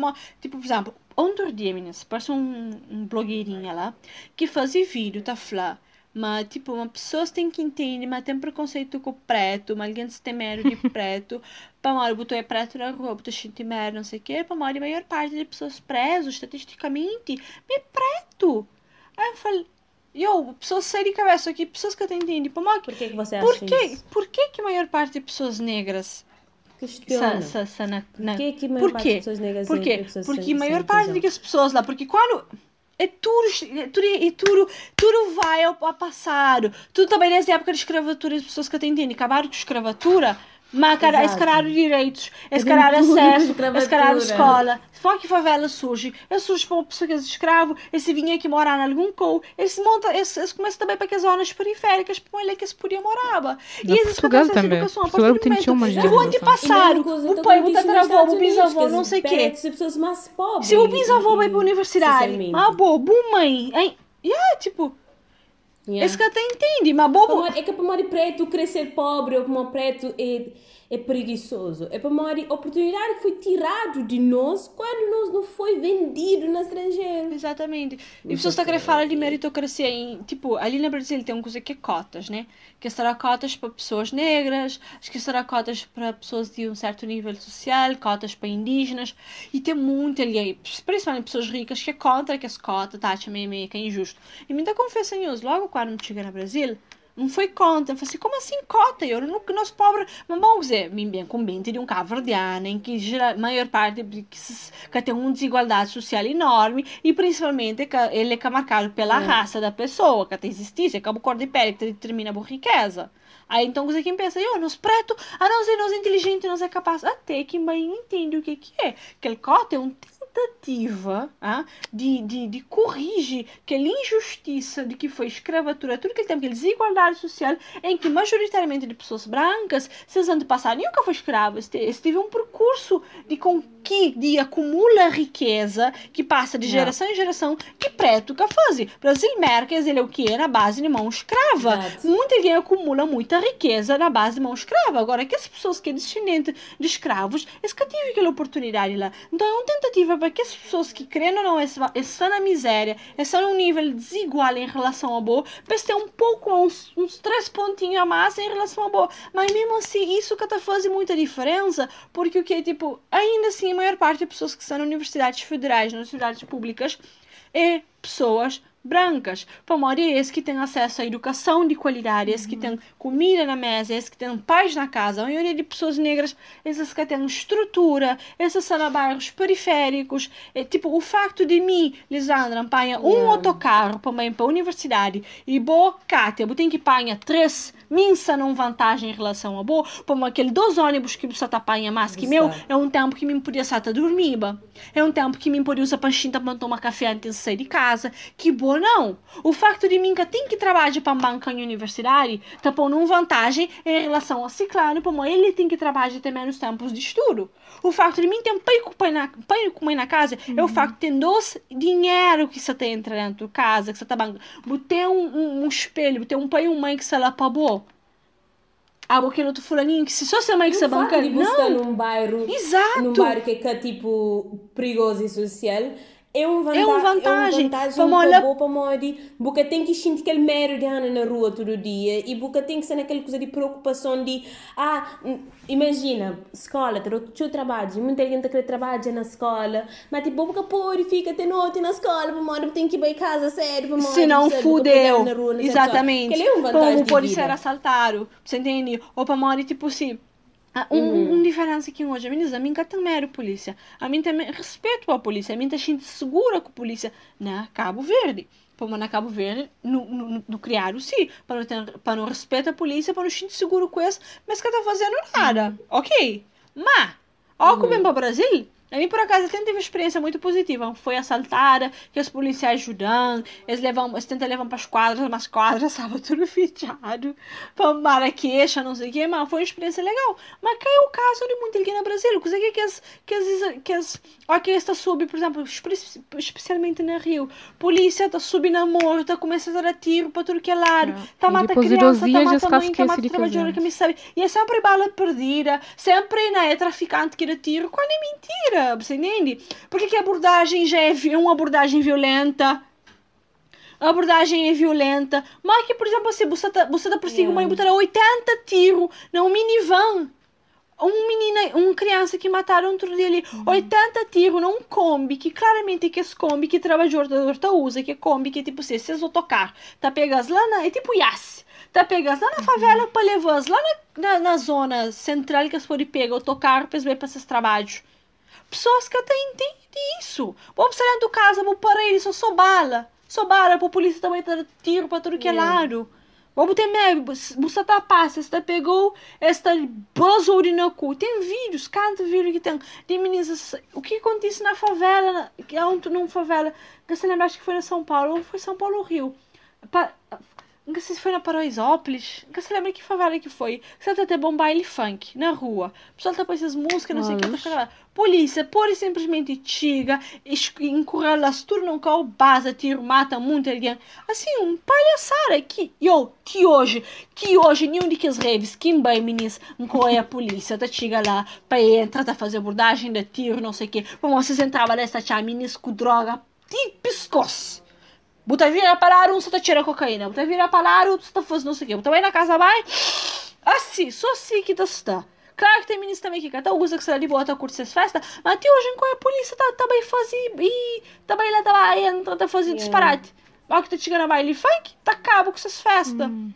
tipo, por exemplo, outro dia, meninas, parece um, um blogueirinha lá, que fazia vídeo, tá falando mas, tipo, uma pessoa tem que entender, mas tem preconceito com o preto, mas alguém tem medo de preto. para uma botou é preto na rua, botou gente medo, não sei o quê. Para uma a maior parte das pessoas presas, estatisticamente, é preto. Aí eu falei, eu, pessoas saem de cabeça aqui, pessoas que eu entendo. Para Por que, que você acha por que, isso? Por que, que a maior parte de pessoas negras Questiona. Sa, sa, sa, na, na... Por que, que a maior parte de pessoas negras Por quê? Porque a maior parte das pessoas lá, porque quando é tudo, é tudo, é tudo, tudo vai ao, ao passado. Tudo também nessa época de escravatura, as pessoas que entendem, acabaram com escravatura, Macara, escalar direitos, escalar acesso, escalar escola. Só que favela surge. Ele surge para pessoas escravo, esse vinha aqui morar em algum cou, esse monta, esse, esse começa também para as zonas periféricas, para ele que se podia morar. E esses Portugal também. Educação, Portugal tem uma gente. O antepassado, o pai, o tataravô, o bisavô, não sei o quê. Se pessoas mais pobres. Se o bisavô vai para a universidade, ah, boa, mãe, hein? E yeah, tipo, Yeah. Esse que até entende, mas bobo. É que para morrer preto crescer pobre ou para preto é, é preguiçoso. É para morrer oportunidade que foi tirado de nós quando nós não foi vendido no estrangeiro. Exatamente. E pessoas estão a querer falar de meritocracia em, tipo, ali no Brasil tem uma coisa que é cotas, né? Que será cotas para pessoas negras, que será cotas para pessoas de um certo nível social, cotas para indígenas, e tem muito ali, principalmente pessoas ricas, que é contra que as cotas, tá, meio, meio que é injusto. E me dá confessa news, logo quando chegar no Brasil, não foi conta. Eu falei assim, como assim cota? Eu não nós pobres. Mas vamos dizer, bem com de um cabo verdeano, em que a maior parte que, que tem uma desigualdade social enorme e principalmente que ele é marcado pela é. raça da pessoa, que existe, é a cor de pele que determina a riqueza. Aí então você quem pensa, eu, nós preto, a nós é nós inteligente, nós é capaz. Até que mãe entende o que, que é. Que ele cota é um tentativa ah, de, de, de corrigir aquela injustiça de que foi escravatura, tudo aquele tempo, aquela desigualdade social em que majoritariamente de pessoas brancas, seus antepassados nunca foi escravo, teve um percurso de conquista, de acumula riqueza que passa de geração em geração que preto que faz. Brasil Merques, ele é o que é na base de mão escrava. Exato. Muita gente acumula muita riqueza na base de mão escrava. Agora, que as pessoas que é descendente de escravos, eles que tive aquela oportunidade lá. Então, é uma tentativa para que as pessoas que creem ou não estão na miséria, estão num nível desigual em relação ao boa, para ter um pouco, uns, uns três pontinhos a mais em relação ao boa. Mas mesmo assim, isso que está fazendo muita diferença, porque o que é tipo, ainda assim, a maior parte das pessoas que estão nas universidades federais, universidades públicas, é pessoas brancas. Para maioria, esses que têm acesso à educação de qualidade, esses que têm comida na mesa, esses que têm paz na casa. A maioria de pessoas negras, esses que têm estrutura, esses são bairros periféricos. É, tipo, o facto de mim, Lisandra, apanha um yeah. autocarro para para a universidade e boa, Kátia, eu tenho que apanhar três, minsa não vantagem em relação a boa, para aquele dois ônibus que você apanha mais que meu, é um tempo que me podia estar a dormir, é um tempo que me podia usar panchinta para tomar café antes de sair de casa, que boa ou não. O facto de mim que tem que trabalhar para banca em universidade está pondo uma vantagem em relação ao ciclano, como ele tem que trabalhar ter menos tempos de estudo. O facto de mim ter um pai na, pai comer na casa uhum. é o uhum. facto de ter dois dinheiro que você tem dentro de casa, que você está bancando. Ter um, um, um, espelho, ter um pai e uma mãe que você lá pagou. Ah, aquele outro fulaninho que se só ser mãe que você banca. Não, num bairro, Exato. num bairro que é tipo perigoso e social é um vantagem. É uma vantagem. É uma vantagem para olhar... para Modi. Porque tem que sentir aquele mero de Ana na rua todo dia. E porque tem que ser naquela coisa de preocupação de... Ah, imagina, escola, teu trabalho. Muita gente quer trabalhar na escola. Mas tipo, porque pode fica até noite na escola. Para Modi tem que ir para casa sério. Para Se não fudeu. Exatamente. Ele é um vantagem Como pode ser assaltado. Você entende? Ou para Modi, tipo assim uhum. um diferença que hoje, meninas, a mim que também era polícia. A mim também respeito a polícia. A mim também segura com a polícia na Cabo Verde. Como na Cabo Verde, no, no, no criar sim, para não, ter, para não respeitar a polícia, para não sentir seguro com isso, mas que está fazendo nada. Uhum. Ok. Mas, ao uhum. vem para o Brasil, a mim, por acaso, até teve uma experiência muito positiva. Foi assaltada, que os policiais ajudando, eles, levam, eles tentam levar para as quadras, mas quadras estava tudo fechado, para queixa, não sei o quê, mas foi uma experiência legal. Mas caiu o caso de muito aqui no Brasil, coisa que as, que as, que as, aqui está sub, por exemplo, especialmente na Rio, polícia está subindo na morta, começa a dar tiro para tudo que é lado, está a matar criança, está a matar mãe, está a matar trabalhadora que me sabe, e é sempre bala perdida, sempre né, é traficante que dá tiro, quando é mentira você entende? Por que, que a abordagem já é uma abordagem violenta? A abordagem é violenta. Mas que, por exemplo, se você você tá perseguindo yeah. uma botar 80 tiros num minivan. Um menina, uma criança que mataram outro dia ali, uhum. 80 tiros num Kombi, que claramente que esse Kombi que trabalhador tá usa, que é Kombi que tipo, se vocês vão tocar, tá pegas lá na, é tipo Yas, tá pegas lá na uhum. favela para levar lá na, na, na, zona central que as podem pegar ou tocar para ver para esses trabalhos pessoas que até entendem isso. Vamos sair do casa, vou parar ele, só sou bala. Sou bala, a polícia também tá tiro para tudo que é lado. Vamos ter medo, você tá passa, você pegou esta buzzword no cu. Tem vídeos, cada vídeo que tem de meninas. O que acontece na favela, que é um, numa favela. Você lembra, acho que foi na São Paulo, ou foi São Paulo ou Rio. Nunca sei se foi na Paraisópolis. Nunca se lembra que favela que foi. Você até bom baile funk na rua. O pessoal tá com essas músicas, não sei o que. Tá Polícia, pura e simplesmente chega, encurrala-se tudo num carro, base, tiro, mata muito alguém. Assim, um palhaçada que, yo, que hoje, que hoje, nenhum de que as reves, que bem, meninas, é a polícia, tá chega lá, para entrar, tá fazer abordagem de tiro, não sei o que. Vamos, vocês entravam nessa tia, meninas com droga, de pescoço. Buta vira parar um, você tá tirando cocaína. Buta vira parar um, você tá fazendo não sei o quê. Vai na casa, vai. Assim, só assim que tá está. Claro que tem meninos também que cada usa que você ali bota curtir essas festas, mas até hoje em qual a polícia tá, tá bem fazendo. E também lá tá, tá fazendo yeah. disparate. Mas que tá chegando a baile funk, tá cabo com essas festas. Hum.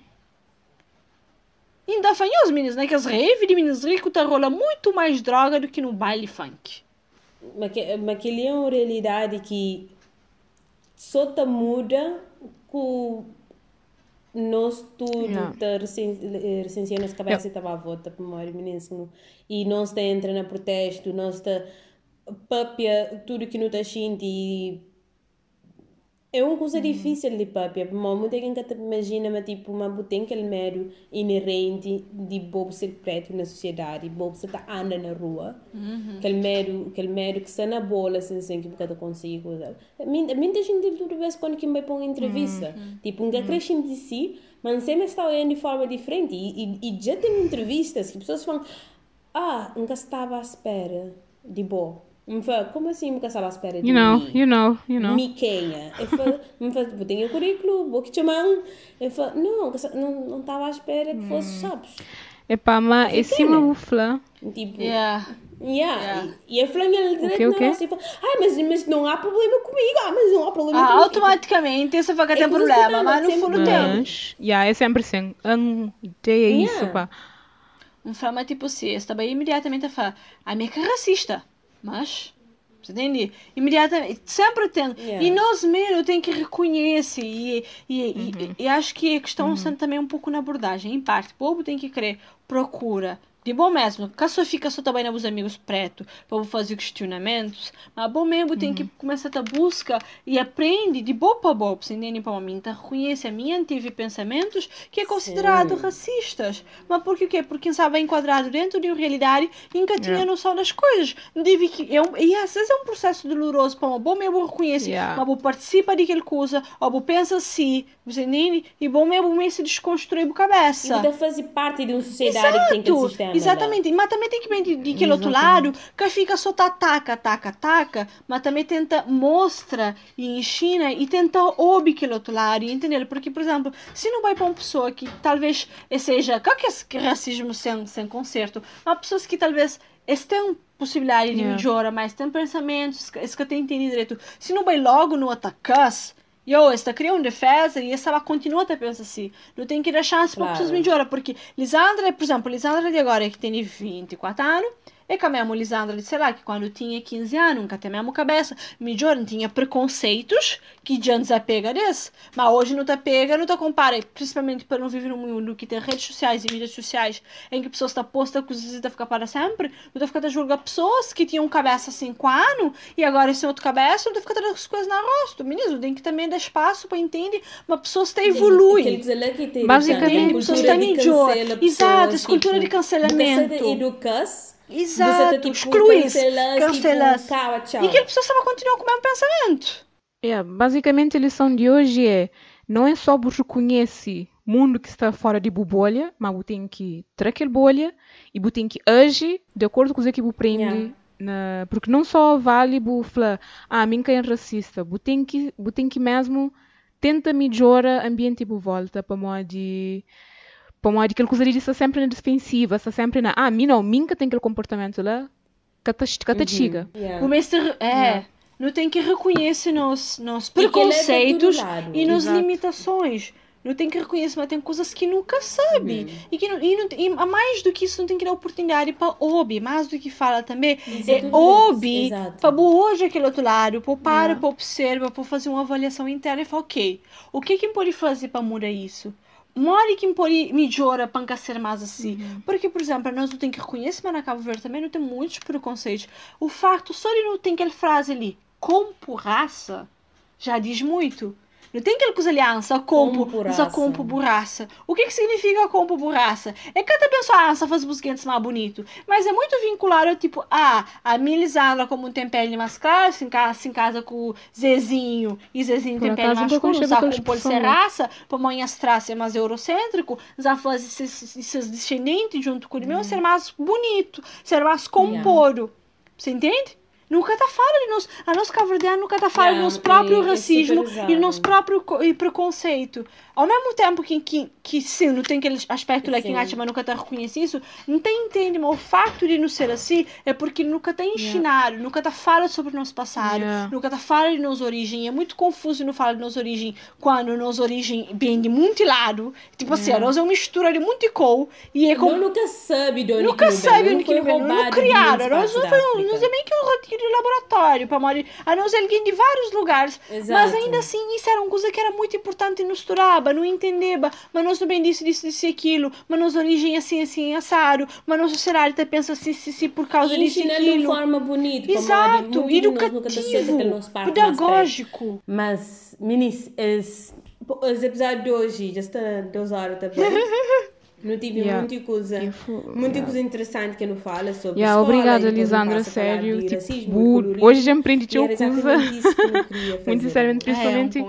fanhoso, meninos, né? Que as rave de meninos ricos tá rola muito mais droga do que no baile funk. Mas que, mas que é uma realidade que só tá muda com nós tudo Yeah. tá recenseando as cabeças e tava a volta para maior meninos e nós tá entra na protesto nós tá papia tudo que não tá sentindo e é uma coisa difícil de papia porque muita gente que imagina mas tipo mas tem aquele medo inerente de bobo ser preto na sociedade bobo ser tá anda na rua aquele medo aquele medo que está na bola sem sem que cada consigo muita gente tudo vez quando que vai uma entrevista tipo um crescem de si mas sempre está olhando de forma diferente. E, e, e já tem entrevistas que pessoas falam ah nunca estava à espera de boa me fala, como assim nunca estava à espera de You know, mim? you know, you know. Me quenha. Eu falo, me falo, tipo, tenho currículo, vou que te chamar. Eu falo, não, não não estava à espera que fosse, sabes? Epá, mas esse tem, uma bufla. Tipo, Yeah. yeah. Yeah. E, e a flanha direto quê, o na quê? nossa e fala, ah, mas, mas não há problema comigo, ah, mas não há problema Ah, comigo. automaticamente essa vaca É tem problema, mas no sempre fundo tem. Mas, yeah, é sempre assim. Um, é isso, Yeah. pá. Um fama tipo se está bem imediatamente a falar, a minha que é racista, mas você entende? Imediatamente, sempre tem. Yeah. E nós mesmo tem que reconhecer e, e, e, e acho que a questão está também um pouco na abordagem, em parte, o povo tem que querer procura de bom mesmo, que só também nos amigos preto para fazer questionamentos, mas bom mesmo tem que começar a busca e aprende de boa para boa, você entende? Para mim, então reconhece a minha tive pensamentos que é considerado Sim. racistas, mas por quê? Porque estava enquadrado dentro de uma realidade e nunca tinha Yeah. noção das coisas. Deve que é um, e às vezes é um processo doloroso para uma bom mesmo reconhecer, Yeah. mas vou participa daquela coisa, ou vou pensa assim, você entende? E bom mesmo mesmo se desconstruir a E cabeça. você fazer parte de uma sociedade que tem aquele Exato, sistema. Exatamente. Mas também tem que ver de, de aquele outro lado que fica só tá ataca, ataca, ataca, mas também tenta mostra e ensina e tenta ouvir aquele outro lado, entendeu? Porque, por exemplo, se não vai para uma pessoa que talvez seja, qual que é racismo sem, sem conserto? Mas pessoas que talvez têm possibilidade de Yeah. melhora, mas têm pensamentos, esse que tem entendido direito. Se não vai logo no atacas, eu, esta cria uma defesa e ela continua a pensar assim. Não tem que dar chance para Claro. pessoas melhorar, porque Lisandra, por exemplo, Lisandra de agora que tem 24 anos, é que a mesma Lisandra de, sei lá, que quando tinha 15 anos, nunca tem a mesma cabeça, melhor, não tinha preconceitos que já desapega desse. Mas hoje não te pega, não te compara, principalmente para não viver num mundo que tem redes sociais e mídias sociais em que pessoas estão postas com coisas a ficar para sempre, não te ficar a julgar pessoas que tinham cabeça 5 anos e agora sem outra cabeça, não te ficar as coisas na rosto. Menino, tem que também dar espaço para entender, uma pessoa está evolui. Basicamente, a pessoas de idiota. cancela Exato, pessoas, essa cultura de cancelamento. Você educa-se. Exato, Você, tipo, exclui cancelas, cancelas. Tipo. E aquela pessoa estava continuando com o mesmo pensamento. Yeah, basicamente, a lição de hoje é: não é só você reconhece o mundo que está fora de bolha, mas você tem que ter aquela bolha e tem que agir de acordo com o que você aprende. Yeah. Na, porque não só vale falar, ah, mim quem é racista, você tem que, você tem que mesmo tenta melhorar o ambiente por volta para modo de de aquela coisa ali está sempre na defensiva, está sempre na, ah, mim não, mim que tem aquele comportamento lá, que tá, que tá chega. Yeah. Começa a, é, não tem que reconhecer nos, nos que ele preconceitos e nas limitações. Não tem que reconhecer, mas tem coisas que nunca sabe. E, que não, e, não, e a mais do que isso, não tem que dar oportunidade para ouvir. Mais do que fala também, Isso é exato. para hoje aquele outro lado, para para, Yeah. para observar, para fazer uma avaliação interna e falar, ok, o que que pode fazer para mudar isso? Mori que pode melhorar para ser mais assim. Porque, por exemplo, nós não temos que reconhecer, mas na Cabo Verde também não tem muitos preconceitos. O facto só de não ter aquela frase ali, como por raça, já diz muito. Não tem aquela coisa ali, ah, ansa compo, raça. compo por raça. O que que significa compo por raça? É que cada pessoa ah, ansa faz busquentes mais bonito. Mas é muito vinculado a tipo, ah, a Milisandra como tem pele mais clara, se casa, se casa com o Zezinho, e Zezinho Por tem pele mais nunca escura, conheci sabe aquela como pode ser expressão, né? raça, para mãe as traças é mais eurocêntrico, já faz esses, esses descendentes junto com o meu ser mais bonito, ser mais comporo. Você entende? Nunca está fala de nós. A nossa cabo-verdiana nunca está fala yeah, do nosso próprio é, racismo é e do nosso próprio e preconceito. Ao mesmo tempo que, que, que sim, não tem aquele aspecto lá que acha, mas nunca está reconhecido isso, não tem entende, mas o facto de não ser assim é porque nunca está ensinado, yeah. nunca está fala sobre o nosso passado, yeah. nunca está fala de nossa origem. É muito confuso não falar de nossa origem quando nossa origem vem de muito lado. Tipo assim, a nós é uma mistura de muito cor e é como. nunca sabe de onde Nunca sabe onde que vem. Não criaram. Nós, nós é meio que um de laboratório para morir. A nós alguém de vários lugares. Exato. Mas ainda assim, isso era uma coisa que era muito importante no Sturaba, não entendeba. Mas nós também disse, disse, disse aquilo. Mas nossa origem é assim, assim, assado. Mas sociedade até pensa assim, assim, assim, por causa disso e aquilo. de forma bonita. Exato, educativo, pedagógico. Mas, meninas, os episódios de hoje já estão duas horas também. Não tive yeah. muita coisa, muita yeah. coisa interessante que não fala sobre yeah, escola. Obrigada, Lisandra, sério. Tipo, racismo, hoje já me aprendi teu coisa. Muito sinceramente, principalmente. É,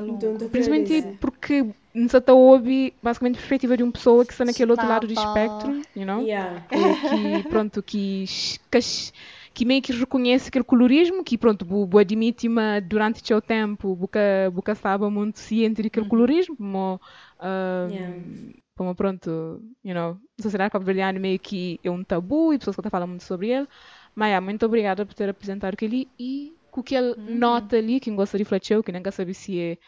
um hum, principalmente porque não está ouve basicamente a perspectiva de uma pessoa que está naquele outro lado do espectro, you know? Yeah. que, pronto, que, que, que meio que reconhece aquele colorismo, que pronto, bu, admite mas durante o seu tempo, buca, buca estava muito ciente daquele uhum. colorismo, mas, um, yeah como pronto, you know, a sociedade cabo-verdiana meio que é um tabu e pessoas que falando muito sobre ele. Mas yeah, muito obrigada por ter apresentado aquele e com que ele uhum. nota ali, que gosta de refletir, que nem sabe se é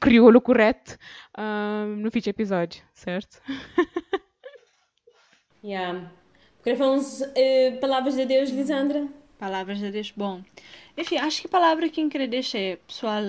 crioulo correto, um, no fim episódio, certo? yeah. Queria falar uns uh, palavras de Deus, Lisandra? Palavras de Deus, bom. Enfim, acho que a palavra que eu queria deixar é, pessoal,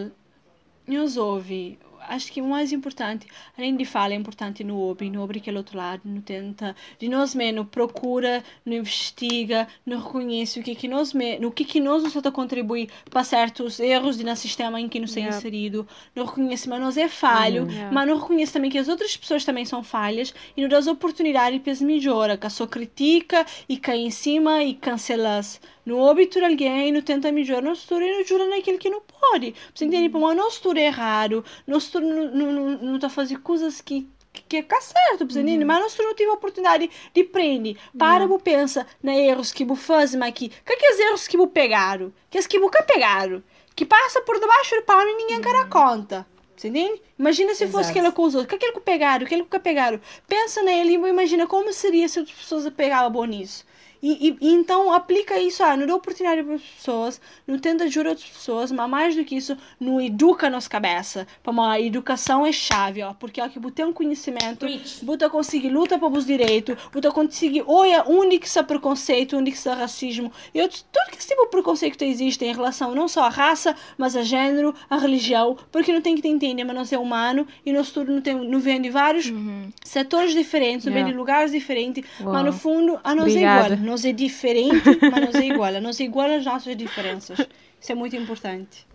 nos ouve, acho que o mais importante, além de falar, é importante no ouvir, no ouvir aquele outro lado, no tenta, de nós mesmos, procura, no investiga, no reconhece o que que nós no que que nós nos contribuir para certos erros de nosso sistema em que nos yeah. é inserido, não reconhece, mas nós é falho, yeah. mas não reconhece também que as outras pessoas também são falhas e nos dá oportunidade para melhorar, que a sua critica e cai em cima e cancela no obtura alguém, no tenta melhorar, não estuda e não jura naquilo que não pode. Você entende? Uhum. Mas não estuda errado, não estuda, não, não, não tá fazendo coisas que que é certo, você entende? Uhum. Mas não tive a oportunidade de aprender. Para, uhum. pensa na erros que você faz, mas. Que que é erros que você pegaram? Que as que nunca pegaram? Que passa por debaixo do pano e ninguém uhum. cara conta. Você entende? Imagina se Exato. fosse aquela coisa, o que aquele que pegaram, aquele que pegaram. Pensa nele e imagina como seria se as pessoas pegavam bom nisso. E, e, então aplica isso, ah, não dá oportunidade para as pessoas, não tenta ajudar outras pessoas, mas mais do que isso, não educa nossa cabeça. A educação é chave, ó, porque ó, que botar um conhecimento, botar conseguir luta para os direitos, botar conseguir olha onde que está preconceito, onde que está racismo, e outros, todo que tipo de preconceito que existe em relação não só à raça, mas a gênero, a religião, porque não tem que entender, mas nós é humano e nós tudo não, tem, não vem de vários uhum. setores diferentes, yeah. vem de lugares diferentes, Uau. mas no fundo a nós Obrigada. é igual nós é diferente, mas nós é igual. Nós é igual às nossas diferenças. Isso é muito importante.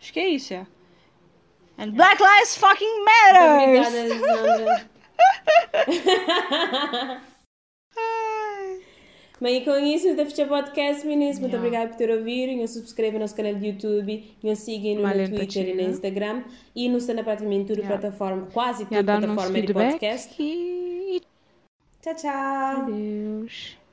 Acho que é isso, é. And Black Lives fucking matter! Obrigada, Bem, e com isso, o Fechar Podcast, meninas, muito yeah. obrigada por ter ouvido. E subscreva no nosso canal de YouTube, e sigam no Twitter e no Instagram. E nos está na praticamente toda yeah. plataforma, quase toda yeah, plataforma de podcast. E... Tchau, tchau. Adeus.